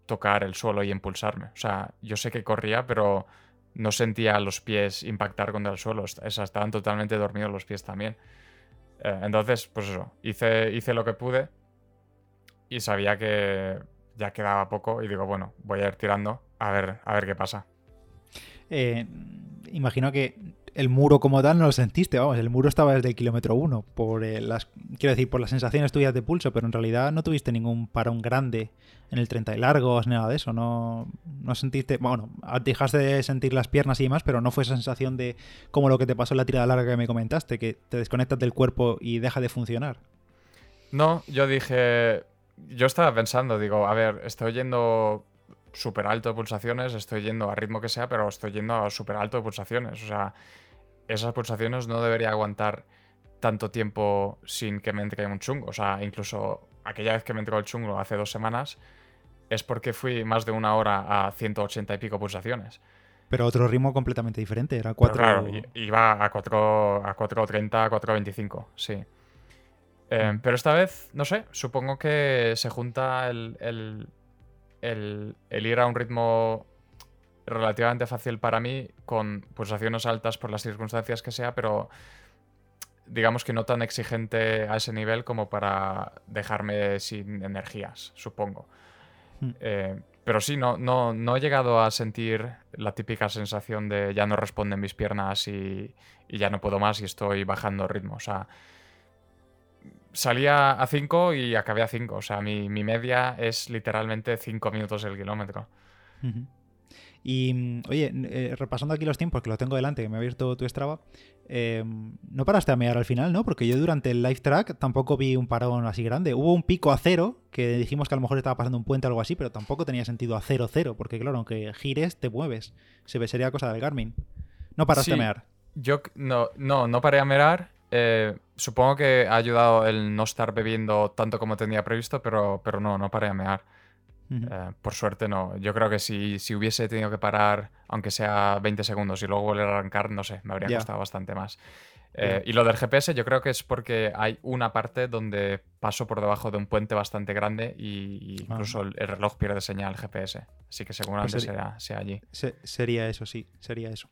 tocar el suelo y impulsarme. O sea, yo sé que corría, pero no sentía los pies impactar contra el suelo. estaban totalmente dormidos los pies también. Eh, entonces, pues eso, hice, hice lo que pude y sabía que ya quedaba poco y digo, bueno, voy a ir tirando a ver, a ver qué pasa. Eh, imagino que el muro como tal no lo sentiste, vamos, el muro estaba desde el kilómetro uno, por eh, las, quiero decir, por las sensaciones tuyas de pulso, pero en realidad no tuviste ningún parón grande en el 30 y largos, nada de eso, no, no sentiste, bueno, dejaste de sentir las piernas y demás, pero no fue esa sensación de como lo que te pasó en la tirada larga que me comentaste, que te desconectas del cuerpo y deja de funcionar. No, yo dije, yo estaba pensando, digo, a ver, estoy yendo súper alto de pulsaciones, estoy yendo a ritmo que sea, pero estoy yendo a súper alto de pulsaciones, o sea esas pulsaciones no debería aguantar tanto tiempo sin que me entre un chungo. O sea, incluso aquella vez que me entró el chungo hace dos semanas, es porque fui más de una hora a 180 y pico pulsaciones. Pero otro ritmo completamente diferente, era 4... Claro, iba a 4, a 4.30, 4.25, sí. Eh, pero esta vez, no sé, supongo que se junta el, el, el ir a un ritmo relativamente fácil para mí, con pulsaciones altas por las circunstancias que sea, pero digamos que no tan exigente a ese nivel como para dejarme sin energías, supongo. Hmm. Eh, pero sí, no, no, no he llegado a sentir la típica sensación de ya no responden mis piernas y, ya no puedo más y estoy bajando ritmo. O sea, salía a 5 y acabé a 5. O sea, mi, media es literalmente 5 minutos el kilómetro. Y mm, oye, eh, repasando aquí los tiempos, que lo tengo delante, que me ha abierto tu Strava, eh, no paraste a mear al final, ¿no? Porque yo durante el live track tampoco vi un parón así grande. Hubo un pico a cero, que dijimos que a lo mejor estaba pasando un puente o algo así, pero tampoco tenía sentido a cero cero, porque claro, aunque gires, te mueves. Se sería cosa del Garmin. No paraste a mear. Yo no, no, no paré a mear. Eh, supongo que ha ayudado el no estar bebiendo tanto como tenía previsto, pero, pero no, no paré a mear. Eh, por suerte no. Yo creo que si, si, hubiese tenido que parar, aunque sea 20 segundos y luego volver a arrancar, no sé, me habría costado bastante más. Eh, y lo del GPS yo creo que es porque hay una parte donde paso por debajo de un puente bastante grande y, ah. incluso el, reloj pierde señal GPS. Así que seguramente pues sea, allí. sería eso, sí, sería eso.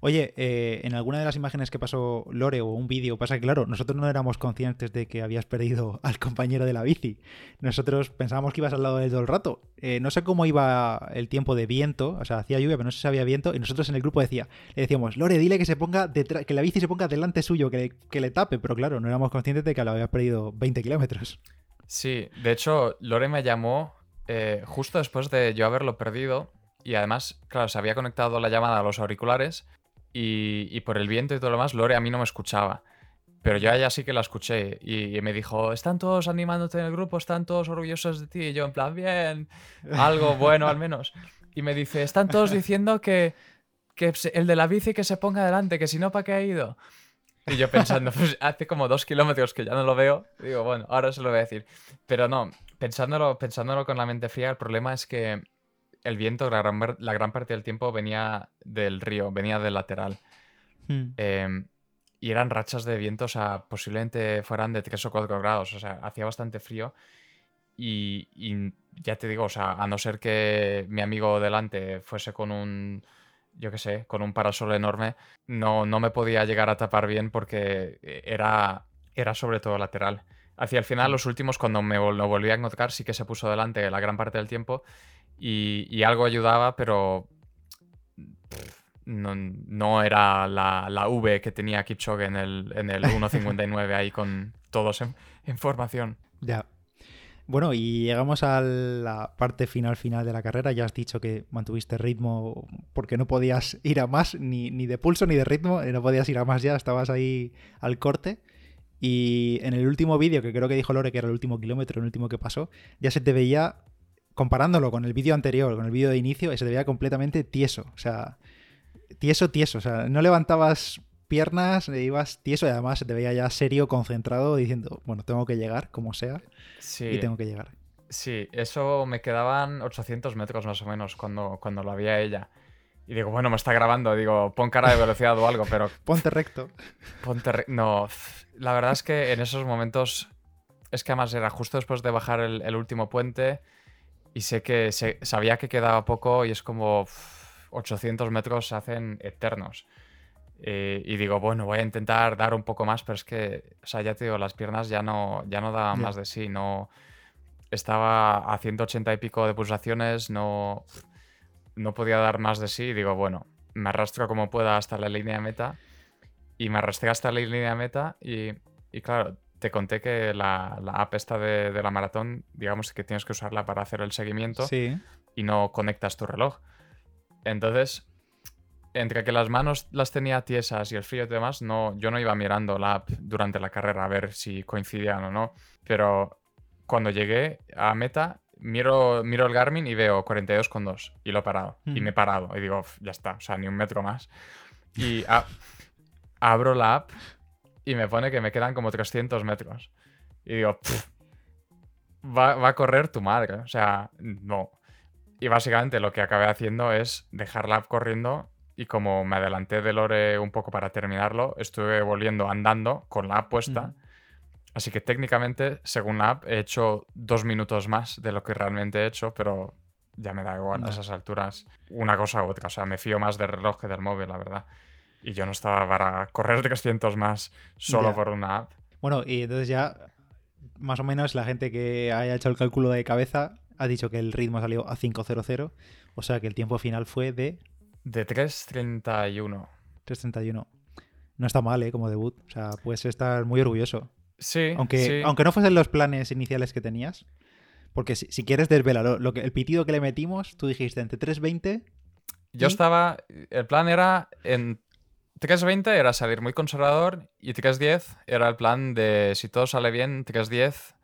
Oye, eh, en alguna de las imágenes que pasó Lore o un vídeo, pasa que claro, nosotros no éramos conscientes de que habías perdido al compañero de la bici. Nosotros pensábamos que ibas al lado de él todo el rato. Eh, no sé cómo iba el tiempo de viento, o sea, hacía lluvia, pero no sé si había viento. Y nosotros en el grupo decía, le decíamos, Lore, dile que se ponga detrás, que la bici se ponga delante suyo, que le, tape. Pero claro, no éramos conscientes de que lo habías perdido 20 kilómetros. Sí, de hecho, Lore me llamó eh, justo después de yo haberlo perdido. Y además, claro, se había conectado la llamada a los auriculares y, por el viento y todo lo demás, Lore a mí no me escuchaba. Pero yo a ella sí que la escuché y, me dijo, están todos animándote en el grupo, están todos orgullosos de ti. Y yo en plan, bien, algo bueno al menos. Y me dice, están todos diciendo que, que el de la bici que se ponga adelante, que si no, ¿para qué ha ido? Y yo pensando, pues hace como dos kilómetros que ya no lo veo. Digo, bueno, ahora se lo voy a decir. Pero no, pensándolo, pensándolo con la mente fría, el problema es que el viento, la gran, parte del tiempo venía del río, venía del lateral. Hmm. Em, y eran rachas de viento, o sea, posiblemente fueran de 3 o 4 grados, o sea, hacía bastante frío. Y, ya te digo, o sea, a no ser que mi amigo delante fuese con un, yo qué sé, con un parasol enorme, no, no me podía llegar a tapar bien porque era, era sobre todo lateral. Hacia el final, los últimos, cuando me lo volví a encontrar, sí que se puso delante la gran parte del tiempo y, algo ayudaba, pero no, era la, V que tenía Kipchoge en el, en el 1.59 ahí con todos en, formación. Ya. Bueno, y llegamos a la parte final final de la carrera. Ya has dicho que mantuviste ritmo porque no podías ir a más, ni, ni de pulso ni de ritmo, no podías ir a más ya, estabas ahí al corte. Y en el último vídeo, que creo que dijo Lore que era el último kilómetro, el último que pasó, ya se te veía, comparándolo con el vídeo anterior, con el vídeo de inicio, se te veía completamente tieso. O sea, tieso, tieso. O sea, no levantabas piernas, ibas tieso y además se te veía ya serio, concentrado, diciendo, bueno, tengo que llegar, como sea, sí. y tengo que llegar. Sí, eso me quedaban 800 metros más o menos cuando, cuando lo había ella. Y digo, bueno, me está grabando. Digo, pon cara de velocidad o algo, pero. Ponte recto. Ponte recto. No, la verdad es que en esos momentos. Es que además era justo después de bajar el, último puente. Y sé que sabía que quedaba poco y es como. 800 metros se hacen eternos. Y digo, bueno, voy a intentar dar un poco más, pero es que, o sea, ya te digo, las piernas ya no, ya no daban más de sí. No. Estaba a 180 y pico de pulsaciones, no no podía dar más de sí y digo, bueno, me arrastro como pueda hasta la línea de meta. Y me arrastré hasta la línea de meta y, claro, te conté que la, app esta de, la maratón, digamos que tienes que usarla para hacer el seguimiento y no conectas tu reloj. Entonces, entre que las manos las tenía tiesas y el frío y demás, no, yo no iba mirando la app durante la carrera a ver si coincidían o no. Pero cuando llegué a meta, miro, miro el Garmin y veo 42,2 y lo he parado. Y me he parado. Y digo, ya está, o sea, ni un metro más. Y abro la app y me pone que me quedan como 300 metros. Y digo, va, a correr tu madre. O sea, no. Y básicamente lo que acabé haciendo es dejar la app corriendo y como me adelanté de Lore un poco para terminarlo, estuve volviendo andando con la app puesta. Así que técnicamente, según la app, he hecho dos minutos más de lo que realmente he hecho, pero ya me da igual a esas alturas una cosa u otra. O sea, me fío más del reloj que del móvil, la verdad. Y yo no estaba para correr 300 más solo por una app. Bueno, y entonces ya, más o menos, la gente que haya hecho el cálculo de cabeza ha dicho que el ritmo salió a 5.00. O sea, que el tiempo final fue de... De 3.31. 3.31. No está mal, ¿eh? Como debut. O sea, puedes estar muy orgulloso. Sí aunque, aunque no fuesen los planes iniciales que tenías. Porque si, quieres desvelar lo que, el pitido que le metimos, tú dijiste entre 3.20. Yo estaba. El plan era. En 3.20 era salir muy conservador y 3.10 era el plan de si todo sale bien, 3.10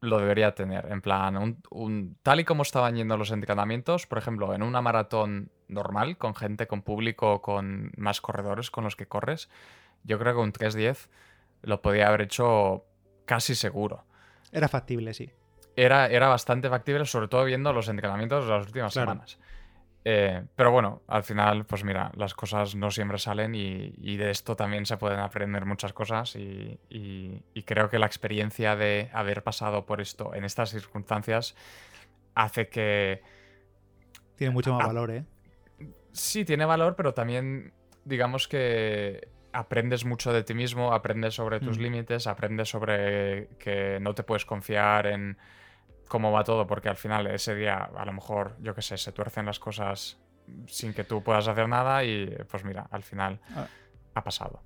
lo debería tener. En plan, un, tal y como estaban yendo los entrenamientos, por ejemplo, en una maratón normal, con gente, con público, con más corredores con los que corres, yo creo que un 3.10 lo podía haber hecho casi seguro. Era factible, sí. Era, era bastante factible, sobre todo viendo los entrenamientos de las últimas semanas. Eh, pero bueno, al final, pues mira, las cosas no siempre salen y, de esto también se pueden aprender muchas cosas y, creo que la experiencia de haber pasado por esto en estas circunstancias hace que... Tiene mucho más valor, ¿eh? Sí, tiene valor, pero también digamos que aprendes mucho de ti mismo, aprendes sobre tus mm. límites, aprendes sobre que no te puedes confiar en cómo va todo, porque al final ese día a lo mejor, yo qué sé, se tuercen las cosas sin que tú puedas hacer nada y pues mira, al final ah. ha pasado.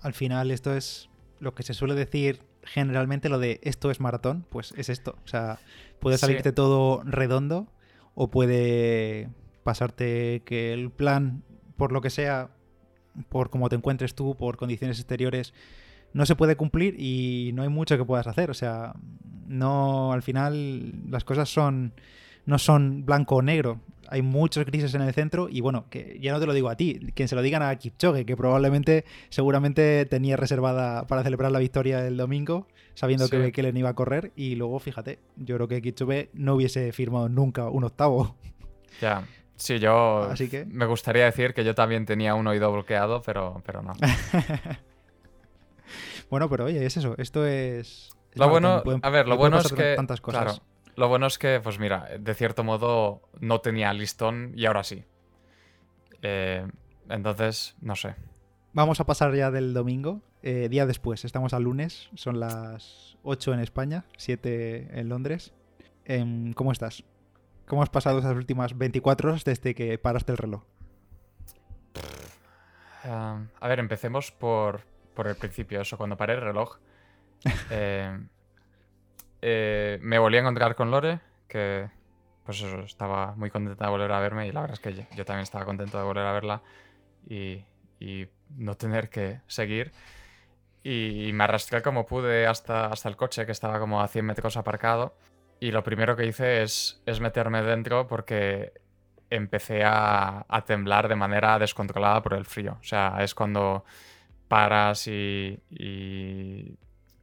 Al final esto es lo que se suele decir generalmente, lo de esto es maratón, pues es esto. O sea, puede salirte todo redondo o puede pasarte que el plan, por lo que sea, por cómo te encuentres tú, por condiciones exteriores, no se puede cumplir y no hay mucho que puedas hacer. O sea, no, al final las cosas son, no son blanco o negro. Hay muchos grises en el centro y bueno, que ya no te lo digo a ti, quien se lo digan a Kipchoge, que probablemente, seguramente tenía reservada para celebrar la victoria el domingo, sabiendo que que Kellen iba a correr y luego, fíjate, yo creo que Kipchoge no hubiese firmado nunca un octavo. Ya. Sí, yo Así que... me gustaría decir que yo también tenía un oído bloqueado, pero, pero no. bueno, pero oye, es eso. Esto es. lo bueno, a ver, lo bueno es que. Tantas cosas. lo bueno es que, pues mira, de cierto modo no tenía listón y ahora sí. Eh, entonces, no sé. Vamos a pasar ya del domingo. eh, día después. Estamos al lunes, son las 8 en España, 7 en Londres. Em, ¿Cómo estás? ¿Cómo has pasado esas últimas 24 horas desde que paraste el reloj? a ver, empecemos por, el principio. Eso, cuando paré el reloj, eh, eh, me volví a encontrar con Lore, que pues eso, estaba muy contenta de volver a verme y la verdad es que yo, también estaba contento de volver a verla y, no tener que seguir. Y, me arrastré como pude hasta, hasta el coche, que estaba como a 100 metros aparcado. Y lo primero que hice es, es meterme dentro porque empecé a, temblar de manera descontrolada por el frío. O sea, es cuando paras y,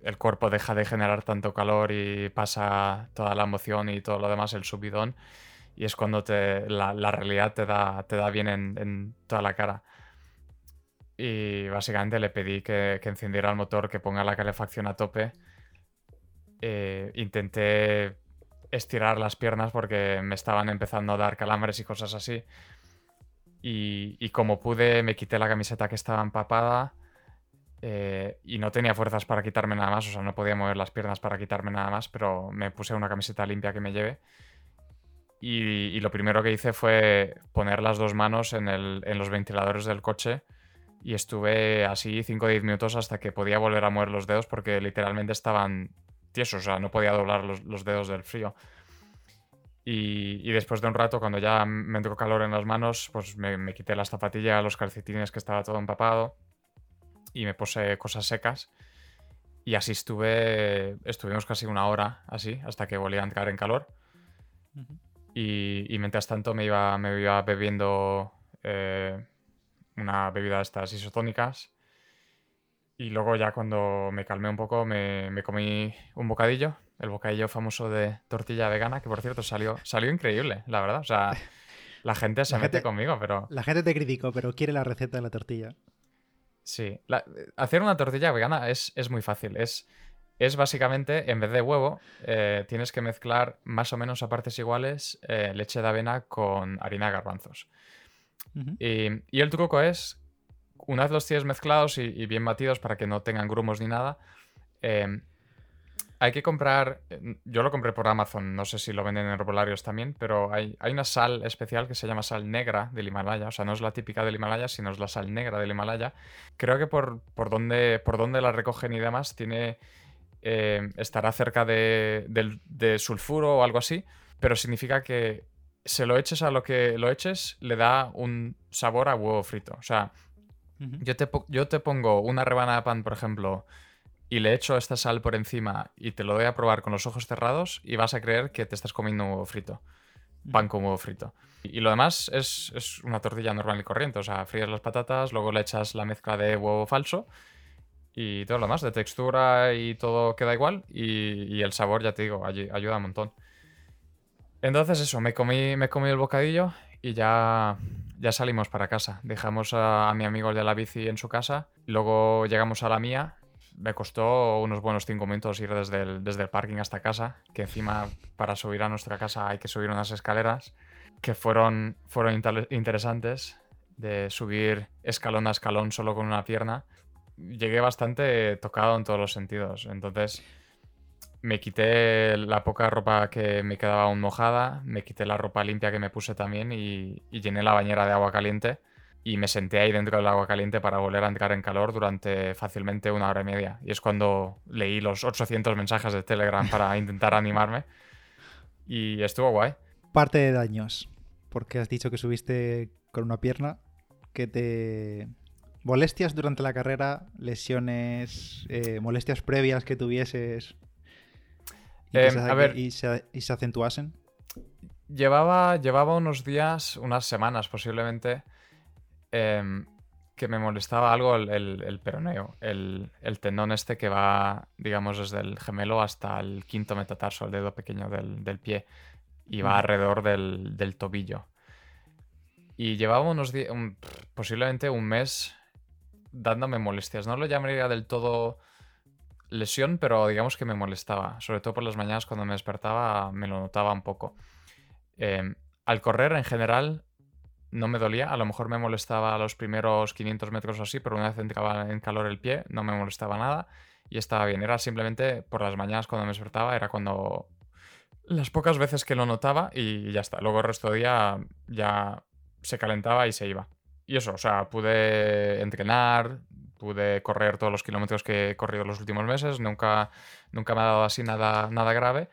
el cuerpo deja de generar tanto calor y pasa toda la emoción y todo lo demás, el subidón. Y es cuando te, la, realidad te da, te da bien en, toda la cara. Y básicamente le pedí que, encendiera el motor, que ponga la calefacción a tope. Eh, intenté estirar las piernas porque me estaban empezando a dar calambres y cosas así. Y, como pude, me quité la camiseta que estaba empapada eh, y no tenía fuerzas para quitarme nada más, o sea, no podía mover las piernas para quitarme nada más, pero me puse una camiseta limpia que me lleve. Y, lo primero que hice fue poner las dos manos en, en los ventiladores del coche y estuve así 5 o 10 minutos hasta que podía volver a mover los dedos porque literalmente estaban tieso, o sea, no podía doblar los, dedos del frío. Y, después de un rato, cuando ya me entró calor en las manos, pues me, quité las zapatillas, los calcetines, que estaba todo empapado, y me puse cosas secas. Y así estuve, estuvimos casi una hora, así, hasta que volví a entrar en calor. y, mientras tanto me iba, me iba bebiendo eh, una bebida de estas isotónicas y luego ya cuando me calmé un poco me, comí un bocadillo, el bocadillo famoso de tortilla vegana, que por cierto salió, salió increíble, la verdad. O sea, la gente se mete conmigo, pero... La gente te criticó, pero quiere la receta de la tortilla. Sí, hacer una tortilla vegana es, es muy fácil. Es, es básicamente, en vez de huevo, eh, tienes que mezclar más o menos a partes iguales eh, leche de avena con harina de garbanzos. y, y, el truco es una vez los tienes mezclados y, bien batidos para que no tengan grumos ni nada, em, hay que comprar, yo lo compré por Amazon, no sé si lo venden en herbolarios también, pero hay, hay, una sal especial que se llama sal negra del Himalaya, o sea, no es la típica del Himalaya, sino es la sal negra del Himalaya. Creo que por, por, donde, por donde la recogen y demás, tiene, em, estará cerca de, de sulfuro o algo así, pero significa que se lo eches a lo que lo eches, le da un sabor a huevo frito. O sea, yo, te, yo te pongo una rebanada de pan, por ejemplo, y le echo esta sal por encima y te lo doy a probar con los ojos cerrados y vas a creer que te estás comiendo un huevo frito. Pan con huevo frito. Y, lo demás es, es, una tortilla normal y corriente. O sea, fríes las patatas, luego le echas la mezcla de huevo falso y todo lo demás, de textura y todo queda igual. Y, y el sabor, ya te digo, ayuda un montón. Entonces eso, me comí, me comí el bocadillo y ya ya salimos para casa. Dejamos a, mi amigo de la bici en su casa. Luego llegamos a la mía. Me costó unos buenos cinco minutos ir desde el, desde el parking hasta casa. Que encima para subir a nuestra casa hay que subir unas escaleras. Que fueron, fueron interesantes. De subir escalón a escalón solo con una pierna. Llegué bastante tocado en todos los sentidos. Entonces me quité la poca ropa que me quedaba aún mojada, me quité la ropa limpia que me puse también y, llené la bañera de agua caliente y me senté ahí dentro del agua caliente para volver a entrar en calor durante fácilmente una hora y media. Y es cuando leí los 800 mensajes de Telegram para intentar animarme y estuvo guay. Parte de daños, porque has dicho que subiste con una pierna, que te... Molestias durante la carrera, lesiones, eh, molestias previas que tuvieses ¿Y, em, se, a ver, y, se, acentuasen? Llevaba, llevaba unos días, unas semanas posiblemente, em, que me molestaba algo el, peroneo, el, tendón este que va, digamos, desde el gemelo hasta el quinto metatarso, el dedo pequeño del, pie, y va alrededor del, tobillo. Y llevaba unos días, posiblemente un mes dándome molestias. No lo llamaría del todo lesión, pero digamos que me molestaba. Sobre todo por las mañanas cuando me despertaba me lo notaba un poco. Em, al correr en general no me dolía. A lo mejor me molestaba los primeros 500 metros o así, pero una vez entraba en calor el pie, no me molestaba nada y estaba bien. Era simplemente por las mañanas cuando me despertaba, era cuando las pocas veces que lo notaba y ya está. Luego el resto del día ya se calentaba y se iba. Y eso, o sea, pude entrenar, pude correr todos los kilómetros que he corrido los últimos meses, nunca, nunca me ha dado así nada, nada grave.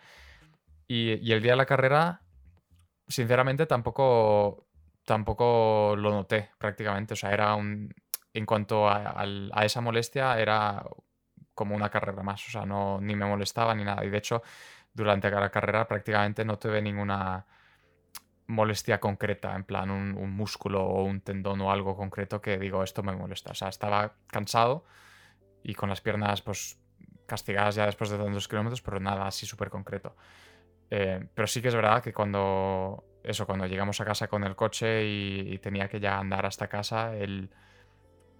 Y, y el día de la carrera, sinceramente, tampoco, tampoco lo noté prácticamente. O sea, era un. En cuanto a, a, esa molestia, era como una carrera más. O sea, no, ni me molestaba ni nada. Y de hecho, durante la carrera prácticamente no tuve ninguna molestia concreta, en plan un, músculo o un tendón o algo concreto que digo, esto me molesta. O sea, estaba cansado y con las piernas pues castigadas ya después de tantos kilómetros, pero nada así súper concreto. Eh, pero sí que es verdad que cuando eso, cuando llegamos a casa con el coche y, tenía que ya andar hasta casa, el,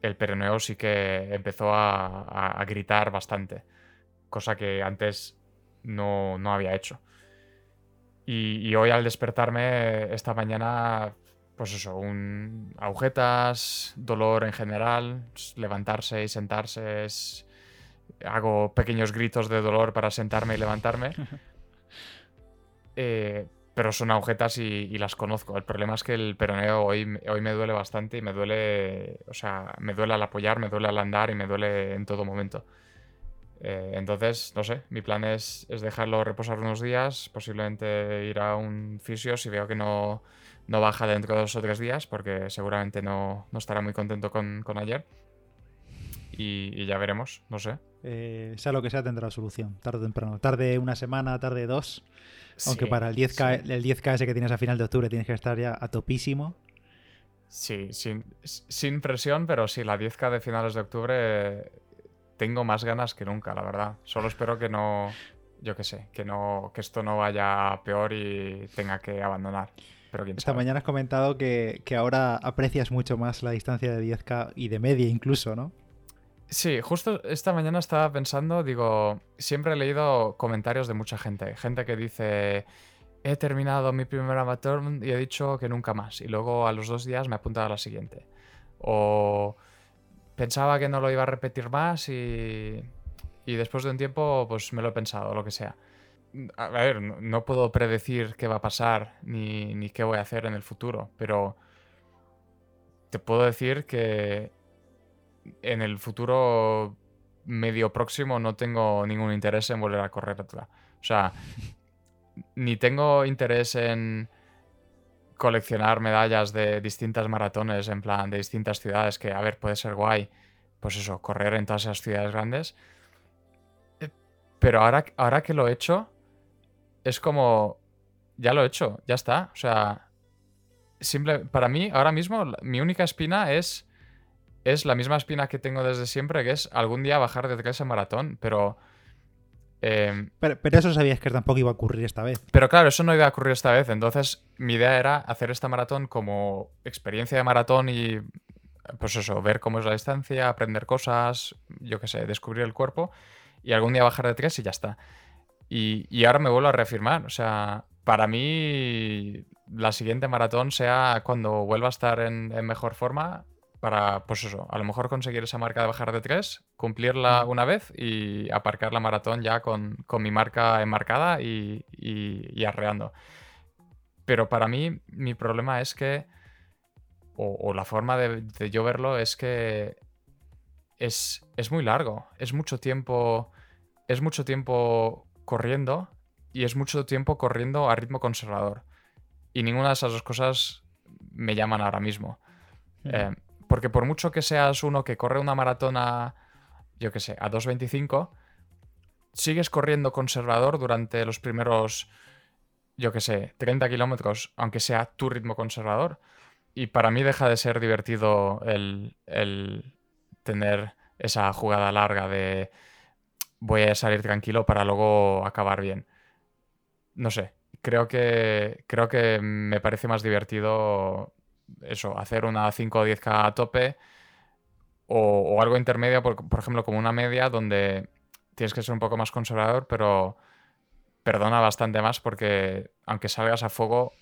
el peroneo sí que empezó a, gritar bastante, cosa que antes no, había hecho. Y, hoy al despertarme esta mañana, pues eso, un, agujetas, dolor en general, levantarse y sentarse, hago pequeños gritos de dolor para sentarme y levantarme. Eh, pero son agujetas y, las conozco. El problema es que el peroneo hoy, hoy me duele bastante y me duele, o sea, me duele al apoyar, me duele al andar y me duele en todo momento. Eh, entonces, no sé, mi plan es, dejarlo reposar unos días, posiblemente ir a un fisio si veo que no, baja dentro de dos o tres días, porque seguramente no, estará muy contento con, ayer. Y, ya veremos, no sé. Eh, sea lo que sea, tendrá solución, tarde o temprano. Tarde una semana, tarde dos. Aunque para el 10K, el 10K ese que tienes a final de octubre tienes que estar ya a topísimo. Sí, sin, sin presión, pero sí, la 10K de finales de octubre tengo más ganas que nunca, la verdad. Solo espero que no, yo qué sé, que no, que esto no vaya peor y tenga que abandonar. Pero Esta mañana has comentado que, que, ahora aprecias mucho más la distancia de 10K y de media incluso, ¿no? Sí, justo esta mañana estaba pensando, digo, siempre he leído comentarios de mucha gente, gente que dice, he terminado mi primer amateur y he dicho que nunca más, y luego a los dos días me he apuntado a la siguiente. O pensaba que no lo iba a repetir más y, y después de un tiempo pues me lo he pensado, lo que sea. A ver, no, puedo predecir qué va a pasar ni, ni qué voy a hacer en el futuro, pero te puedo decir que en el futuro medio próximo no tengo ningún interés en volver a correr otra. O sea, ni tengo interés en coleccionar medallas de distintas maratones, en plan, de distintas ciudades, que, a ver, puede ser guay, pues eso, correr en todas esas ciudades grandes. Eh, pero ahora, ahora que lo he hecho, es como, ya lo he hecho, ya está. O sea, simple, para mí, ahora mismo, mi única espina es es la misma espina que tengo desde siempre, que es algún día bajar de ese maratón, pero, em, pero... pero, eso sabías que tampoco iba a ocurrir esta vez. Pero claro, eso no iba a ocurrir esta vez. Entonces, mi idea era hacer esta maratón como experiencia de maratón y, pues eso, ver cómo es la distancia, aprender cosas, yo qué sé, descubrir el cuerpo y algún día bajar de tres y ya está. Y, ahora me vuelvo a reafirmar. O sea, para mí, la siguiente maratón sea cuando vuelva a estar en mejor forma para, pues eso, a lo mejor conseguir esa marca de bajar de 3, cumplirla una vez y aparcar la maratón ya con, mi marca enmarcada y, y, arreando. Pero para mí, mi problema es que, o, la forma de, yo verlo es que es, es muy largo, es mucho tiempo, es mucho tiempo corriendo y es mucho tiempo corriendo a ritmo conservador. Y ninguna de esas dos cosas me llaman ahora mismo. Eh, porque por mucho que seas uno que corre una maratona, yo qué sé, a 2.25, sigues corriendo conservador durante los primeros, yo qué sé, 30 kilómetros, aunque sea tu ritmo conservador. Y para mí deja de ser divertido el, tener esa jugada larga de voy a salir tranquilo para luego acabar bien. No sé, creo que, creo que me parece más divertido eso, hacer una 5 o 10K a tope o, algo intermedio, por, ejemplo, como una media donde tienes que ser un poco más conservador, pero perdona bastante más porque aunque salgas a fuego,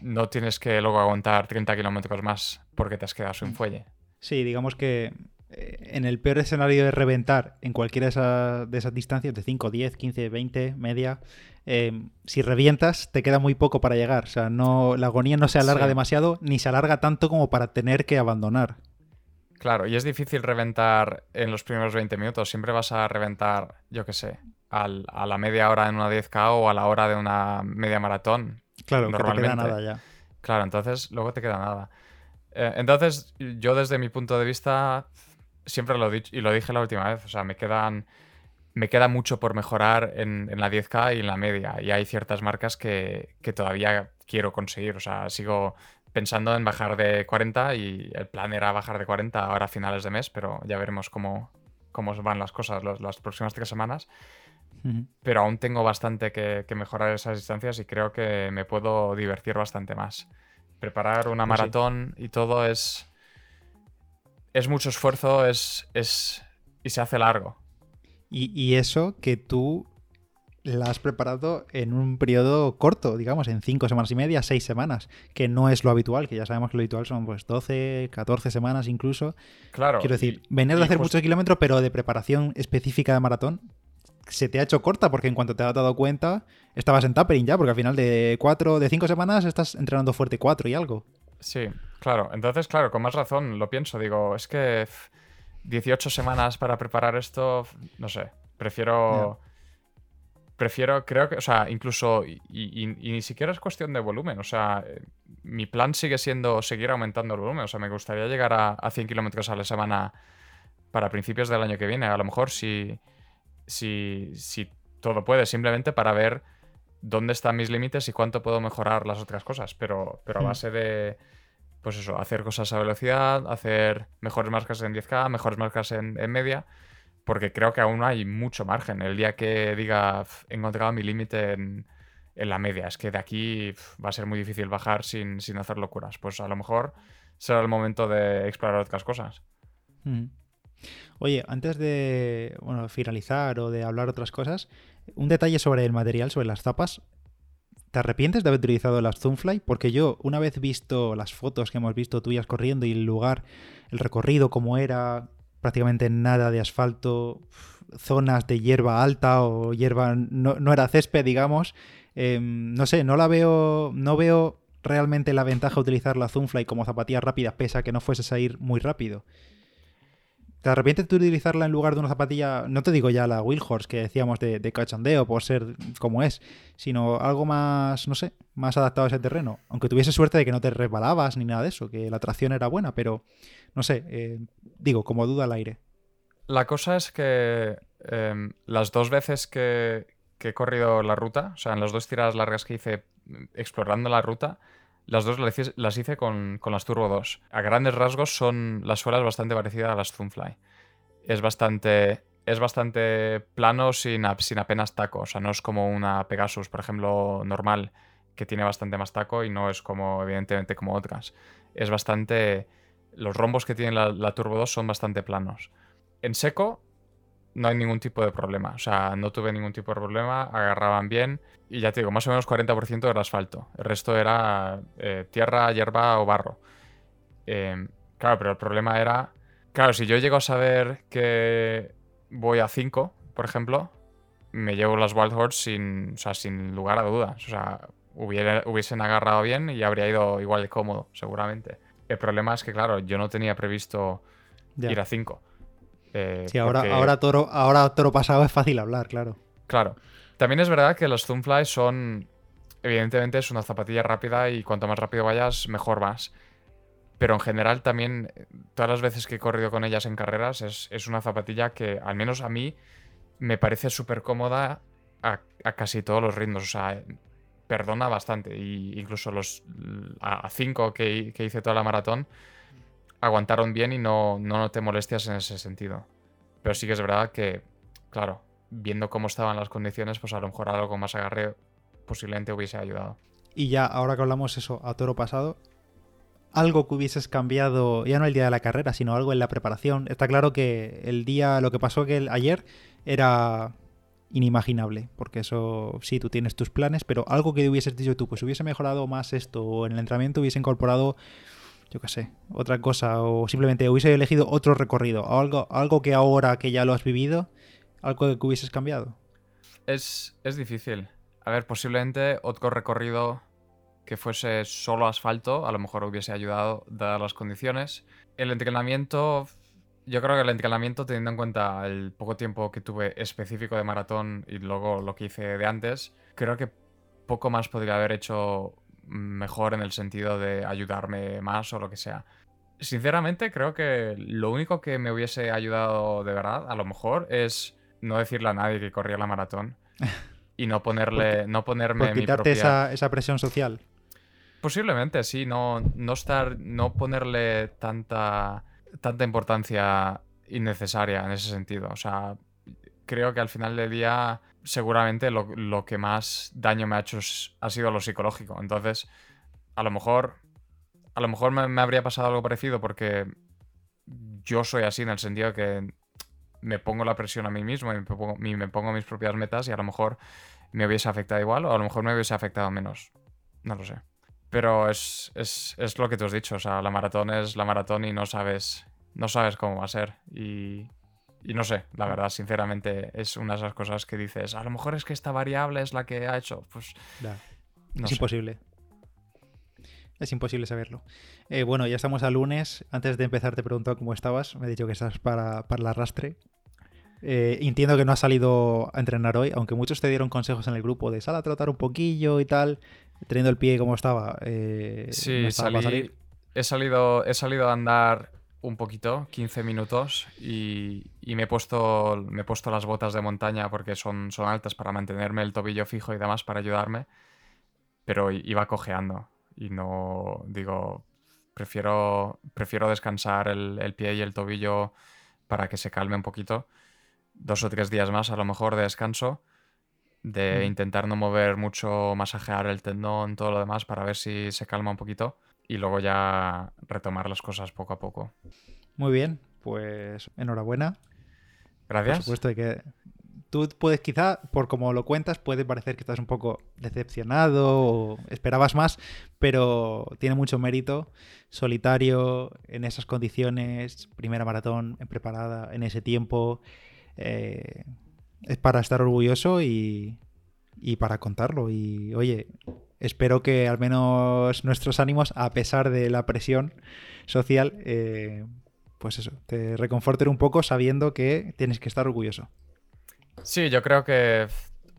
no tienes que luego aguantar 30 kilómetros más porque te has quedado sin fuelle. Sí, digamos que eh, en el peor escenario de reventar en cualquiera de esas, distancias, de 5, 10, 15, 20, media, em, si revientas te queda muy poco para llegar. O sea, no, la agonía no se alarga demasiado ni se alarga tanto como para tener que abandonar. Claro, y es difícil reventar en los primeros 20 minutos. Siempre vas a reventar, yo qué sé, a la media hora en una 10K o a la hora de una media maratón. Claro, normalmente. no te queda nada ya. Claro, entonces luego te queda nada. Eh, entonces, yo desde mi punto de vista, siempre lo he dicho, y lo dije la última vez, o sea, me quedan. Me queda mucho por mejorar en, la 10K y en la media. Y hay ciertas marcas que, todavía quiero conseguir. O sea, sigo pensando en bajar de 40 y el plan era bajar de 40 ahora a finales de mes, pero ya veremos cómo, cómo van las cosas las próximas tres semanas. Pero aún tengo bastante que, mejorar esas distancias y creo que me puedo divertir bastante más. Preparar una pues maratón y todo es. Es mucho esfuerzo, es. es y se hace largo. Y, eso que tú la has preparado en un periodo corto, digamos, en cinco semanas y media, seis semanas, que no es lo habitual, que ya sabemos que lo habitual son pues 12, 14 semanas incluso. Claro. Quiero decir, venir de hacer muchos kilómetros, pero de preparación específica de maratón, se te ha hecho corta porque en cuanto te has dado cuenta estabas en tapering ya, porque al final de cuatro, de cinco semanas estás entrenando fuerte cuatro y algo. Sí, claro. Entonces, claro, con más razón lo pienso. Digo, es que 18 semanas para preparar esto, no sé, prefiero... Prefiero, creo que, o sea, incluso, y, ni siquiera es cuestión de volumen, o sea, mi plan sigue siendo seguir aumentando el volumen, o sea, me gustaría llegar a, a 100 kilómetros a la semana para principios del año que viene, a lo mejor si, si, si todo puede, simplemente para ver dónde están mis límites y cuánto puedo mejorar las otras cosas, pero, pero a hmm. base de, pues eso, hacer cosas a velocidad, hacer mejores marcas en 10K, mejores marcas en, media, porque creo que aún hay mucho margen. El día que diga, he encontrado mi límite en, la media, es que de aquí va a ser muy difícil bajar sin, hacer locuras. Pues a lo mejor será el momento de explorar otras cosas. Hmm. Oye, antes de finalizar o de hablar otras cosas, un detalle sobre el material, sobre las tapas. ¿Te arrepientes de haber utilizado las Zoomfly? Porque yo, una vez visto las fotos que hemos visto tuyas corriendo y el lugar, el recorrido, como era, prácticamente nada de asfalto, zonas de hierba alta o hierba, no, era césped, digamos. Em, no sé, no la veo, no veo realmente la ventaja de utilizar la Zoomfly como zapatilla rápida, pese a que no fueses a ir muy rápido. ¿Te arrepientes de utilizarla en lugar de una zapatilla, no te digo ya la Wilhorse que decíamos de, de cachondeo por ser como es, sino algo más, no sé, más adaptado a ese terreno? Aunque tuviese suerte de que no te resbalabas ni nada de eso, que la tracción era buena, pero no sé, eh, digo, como duda al aire. La cosa es que em, las dos veces que, que he corrido la ruta, o sea, en las dos tiradas largas que hice explorando la ruta, las dos las hice con, las Turbo 2. A grandes rasgos son las suelas bastante parecidas a las Zoomfly. Es bastante, es bastante plano sin, sin apenas taco. O sea, no es como una Pegasus, por ejemplo, normal, que tiene bastante más taco y no es como, evidentemente, como otras. Es bastante... Los rombos que tiene la, la Turbo 2 son bastante planos. En seco no hay ningún tipo de problema. O sea, no tuve ningún tipo de problema, agarraban bien. Y ya te digo, más o menos 40% era asfalto. El resto era eh, tierra, hierba o barro. Em, claro, pero el problema era. Claro, si yo llego a saber que voy a 5, por ejemplo, me llevo las Wild Horse sin, sin lugar a dudas. O sea, hubiesen agarrado bien y habría ido igual de cómodo, seguramente. El problema es que, claro, yo no tenía previsto ir a 5. Eh, sí, ahora, ahora, toro, ahora toro pasado es fácil hablar, claro. Claro. También es verdad que los Zoomfly son. Evidentemente es una zapatilla rápida y cuanto más rápido vayas, mejor vas. Pero en general también, todas las veces que he corrido con ellas en carreras, es, una zapatilla que, al menos a mí, me parece súper cómoda a, casi todos los ritmos. O sea, perdona bastante. Y incluso los a 5 que, que hice toda la maratón, aguantaron bien y no, no noté molestias en ese sentido. Pero sí que es verdad que, claro, viendo cómo estaban las condiciones, pues a lo mejor algo más agarre posiblemente hubiese ayudado. Y ya, ahora que hablamos eso a toro pasado, algo que hubieses cambiado, ya no el día de la carrera, sino algo en la preparación. Está claro que el día, lo que pasó que ayer era inimaginable, porque eso sí, tú tienes tus planes, pero algo que hubieses dicho tú, pues hubiese mejorado más esto, o en el entrenamiento hubiese incorporado, yo qué sé, otra cosa, o simplemente hubiese elegido otro recorrido, algo, algo que ahora que ya lo has vivido, algo que hubieses cambiado. Es, es difícil. A ver, posiblemente otro recorrido que fuese solo asfalto, a lo mejor hubiese ayudado dadas las condiciones. El entrenamiento, yo creo que el entrenamiento, teniendo en cuenta el poco tiempo que tuve específico de maratón y luego lo que hice de antes, creo que poco más podría haber hecho mejor en el sentido de ayudarme más o lo que sea. Sinceramente, creo que lo único que me hubiese ayudado de verdad, a lo mejor, es no decirle a nadie que corría la maratón y no ponerle, no ponerme por quitarte esa, esa presión social. Posiblemente, sí, no, no estar, no ponerle tanta, tanta importancia innecesaria en ese sentido. O sea, creo que al final del día seguramente lo, que más daño me ha hecho ha sido lo psicológico. Entonces, a lo mejor, a lo mejor me, habría pasado algo parecido porque yo soy así en el sentido de que me pongo la presión a mí mismo y me pongo, pongo mis propias metas y a lo mejor me hubiese afectado igual o a lo mejor me hubiese afectado menos. No lo sé. Pero es, lo que tú has dicho, o sea, la maratón es la maratón y no sabes, no sabes cómo va a ser. Y, no sé, la verdad, sinceramente, es una de esas cosas que dices, a lo mejor es que esta variable es la que ha hecho. Pues es imposible. Es imposible saberlo. Eh, bueno, ya estamos a lunes. Antes de empezar te pregunto cómo estabas. Me he dicho que estás para, para el arrastre. Eh, entiendo que no has salido a entrenar hoy, aunque muchos te dieron consejos en el grupo de sal a trotar un poquillo y tal teniendo el pie como estaba. Eh, sí, salí, He, salido, he salido a andar un poquito, 15 minutos, y, me, he puesto, me he puesto las botas de montaña porque son, son altas para mantenerme el tobillo fijo y demás para ayudarme, pero iba cojeando y no, digo, prefiero, prefiero descansar el, el pie y el tobillo para que se calme un poquito. Dos o tres días más a lo mejor de descanso de intentar no mover mucho, masajear el tendón, todo lo demás para ver si se calma un poquito y luego ya retomar las cosas poco a poco. Muy bien, pues enhorabuena. Gracias. Por supuesto que tú puedes quizá, por como lo cuentas, puede parecer que estás un poco decepcionado o esperabas más, pero tiene mucho mérito. Solitario, en esas condiciones, primera maratón preparada, en ese tiempo. Eh, es para estar orgulloso y, para contarlo. Y oye, espero que al menos nuestros ánimos, a pesar de la presión social, eh, pues eso, te reconforten un poco sabiendo que tienes que estar orgulloso. Sí, yo creo que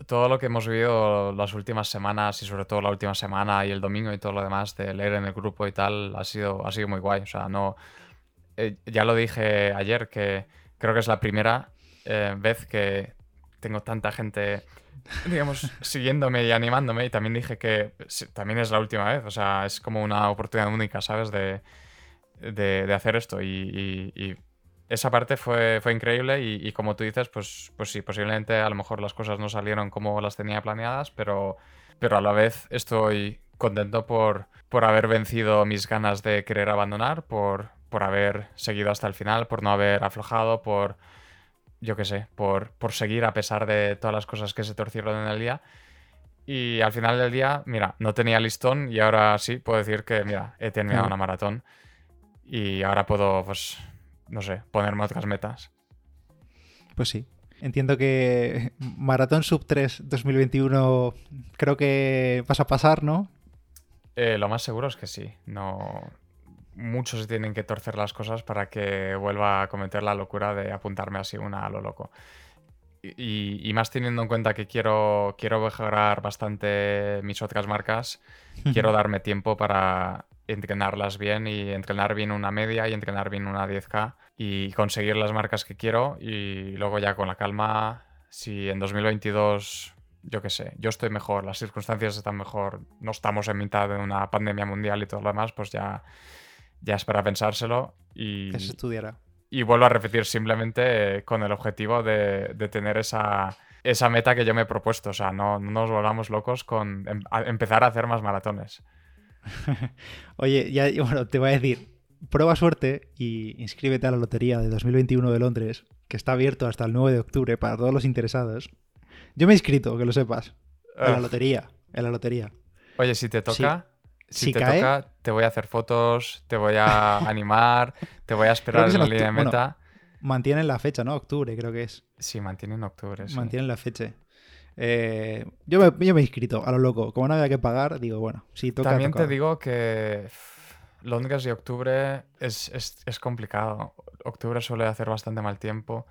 todo lo que hemos vivido las últimas semanas y sobre todo la última semana y el domingo y todo lo demás de leer en el grupo y tal ha sido, ha sido muy guay. O sea, no. Eh, ya lo dije ayer que creo que es la primera eh, vez que tengo tanta gente, digamos, siguiéndome y animándome. Y también dije que también es la última vez. O sea, es como una oportunidad única, ¿sabes? De, de, hacer esto. Y, esa parte fue, fue increíble. Y, como tú dices, pues, pues sí, posiblemente a lo mejor las cosas no salieron como las tenía planeadas, pero, pero a la vez estoy contento por, por haber vencido mis ganas de querer abandonar, por, por haber seguido hasta el final, por no haber aflojado, por yo qué sé, por, por seguir a pesar de todas las cosas que se torcieron en el día. Y al final del día, mira, no tenía listón y ahora sí puedo decir que, mira, he terminado una maratón y ahora puedo, pues, no sé, ponerme otras metas. Pues sí. Entiendo que Maratón Sub 3 2021 creo que vas a pasar, ¿no? Eh, lo más seguro es que sí. No, muchos se tienen que torcer las cosas para que vuelva a cometer la locura de apuntarme así una a lo loco. Y, más teniendo en cuenta que quiero, quiero mejorar bastante mis otras marcas, quiero darme tiempo para entrenarlas bien y entrenar bien una media y entrenar bien una 10K y conseguir las marcas que quiero y luego ya con la calma, si en 2022, yo qué sé, yo estoy mejor, las circunstancias están mejor, no estamos en mitad de una pandemia mundial y todo lo demás, pues ya ya es para pensárselo y... se estudiará. Y vuelvo a repetir simplemente eh, con el objetivo de, tener esa, esa, meta que yo me he propuesto. O sea, no, nos volvamos locos con em, empezar a hacer más maratones. Oye, ya bueno, te voy a decir, prueba suerte y inscríbete a la lotería de 2021 de Londres, que está abierto hasta el 9 de octubre para todos los interesados. Yo me he inscrito, que lo sepas. En la lotería. En la lotería. Oye, si te toca, si, te toca, te voy a hacer fotos, te voy a animar, te voy a esperar en la línea de meta. mantienen la fecha, ¿no? Octubre, creo que es. Sí, mantienen octubre. Sí. Mantienen la fecha. Eh, yo, me, yo, me, he inscrito a lo loco. Como no había que pagar, digo, bueno, si toca. También te digo que Londres y octubre es, es, complicado. Octubre suele hacer bastante mal tiempo.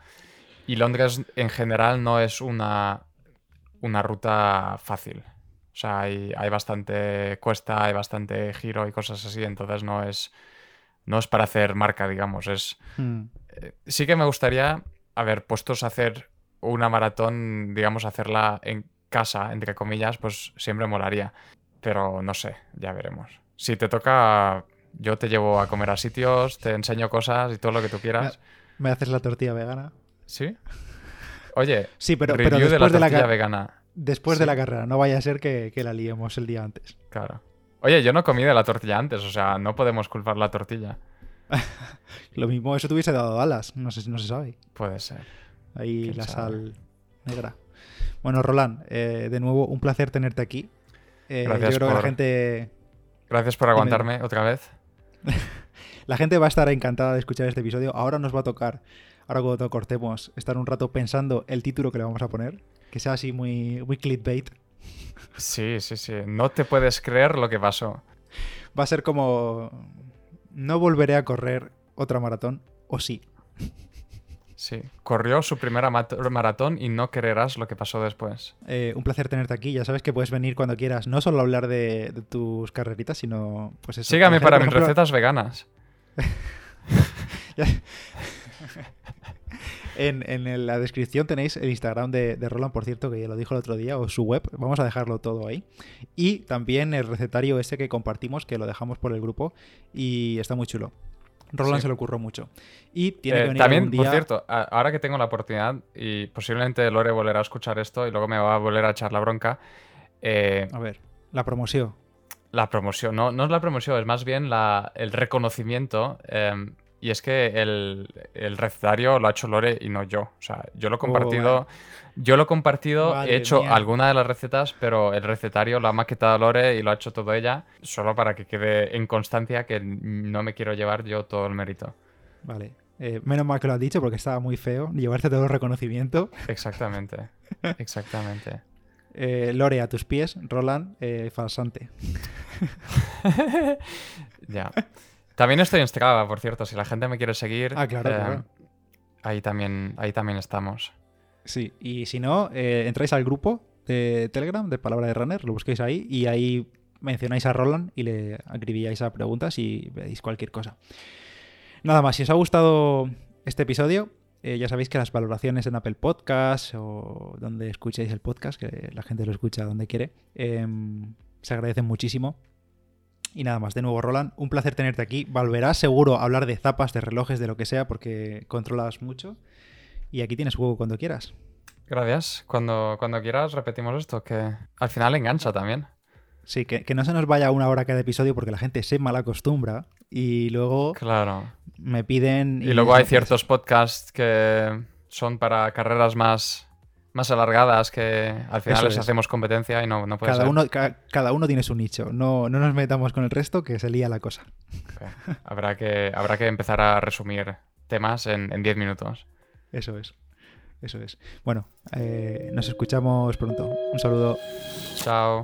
Y Londres en general no es una, una ruta fácil. O sea, hay, hay, bastante cuesta, hay bastante giro y cosas así, entonces no es, no es para hacer marca, digamos. Es, hmm. eh, sí que me gustaría haber puestos a hacer una maratón, digamos, hacerla en casa, entre comillas, pues siempre molaría. Pero no sé, ya veremos. Si te toca, yo te llevo a comer a sitios, te enseño cosas y todo lo que tú quieras. ¿Me haces la tortilla vegana? ¿Sí? Oye, sí, pero, pero después de la tortilla vegana. Después de la carrera, no vaya a ser que, la liemos el día antes. Claro. Oye, yo no comí de la tortilla antes, o sea, no podemos culpar la tortilla. Lo mismo, eso te hubiese dado alas, no, sé, no se sabe. Puede ser. Ahí la sal negra. Bueno, Roland, eh, de nuevo, un placer tenerte aquí. Eh, Gracias yo creo por... que la gente. Gracias por aguantarme otra vez. la gente va a estar encantada de escuchar este episodio. Ahora nos va a tocar, ahora cuando cortemos, estar un rato pensando el título que le vamos a poner que sea así muy, muy clickbait. Sí, sí, sí. No te puedes creer lo que pasó. Va a ser como. No volveré a correr otra maratón, o sí. Sí, corrió su primera maratón y no creerás lo que pasó después. Eh, un placer tenerte aquí. Ya sabes que puedes venir cuando quieras, no solo hablar de, tus carreritas, sino pues eso. Sígame para mis recetas veganas. En, la descripción tenéis el Instagram de, Roland, por cierto, que ya lo dijo el otro día, o su web. Vamos a dejarlo todo ahí. Y también el recetario ese que compartimos, que lo dejamos por el grupo y está muy chulo. Roland se le ocurrió mucho. Y tiene que eh, venir También, por cierto, ahora que tengo la oportunidad, y posiblemente Lore volverá a escuchar esto y luego me va a volver a echar la bronca. Eh, a ver, la promoción. La promoción, no, no es la promoción, es más bien el reconocimiento. Em, y es que el, recetario lo ha hecho Lore y no yo. O sea, yo lo he compartido. yo lo he compartido, he hecho alguna de las recetas, pero el recetario lo ha maquetado Lore y lo ha hecho todo ella, solo para que quede en constancia que no me quiero llevar yo todo el mérito. Vale. Eh, menos mal que lo has dicho porque estaba muy feo llevarte todo el reconocimiento. Exactamente. Exactamente. Eh, Lore, a tus pies, Roland, eh, falsante. ya. También estoy en Strava, por cierto. Si la gente me quiere seguir, ah, claro, eh, Ahí, también, ahí también estamos. Sí, y si no, eh, entráis al grupo de Telegram de Palabra de Runner, lo busquéis ahí y ahí mencionáis a Roland y le acribilláis a preguntas y veis cualquier cosa. Nada más, si os ha gustado este episodio, eh, ya sabéis que las valoraciones en Apple Podcasts o donde escuchéis el podcast, que la gente lo escucha donde quiere, em, se agradecen muchísimo y nada más, de nuevo, Roland, un placer tenerte aquí. Volverás seguro a hablar de zapas, de relojes, de lo que sea, porque controlas mucho. Y aquí tienes juego cuando quieras. Gracias. Cuando, cuando quieras repetimos esto, que al final engancha también. Sí, que, no se nos vaya una hora cada episodio porque la gente se mal acostumbra y luego claro. me piden... Y, y luego hay ciertos podcasts que son para carreras más más alargadas que al final les hacemos competencia y no, no puede cada ser. Uno, cada uno tiene su nicho. No, no nos metamos con el resto que se lía la cosa. Habrá, que, habrá que empezar a resumir temas en 10 minutos. Eso es. Eso es. Bueno, eh, nos escuchamos pronto. Un saludo. Chao.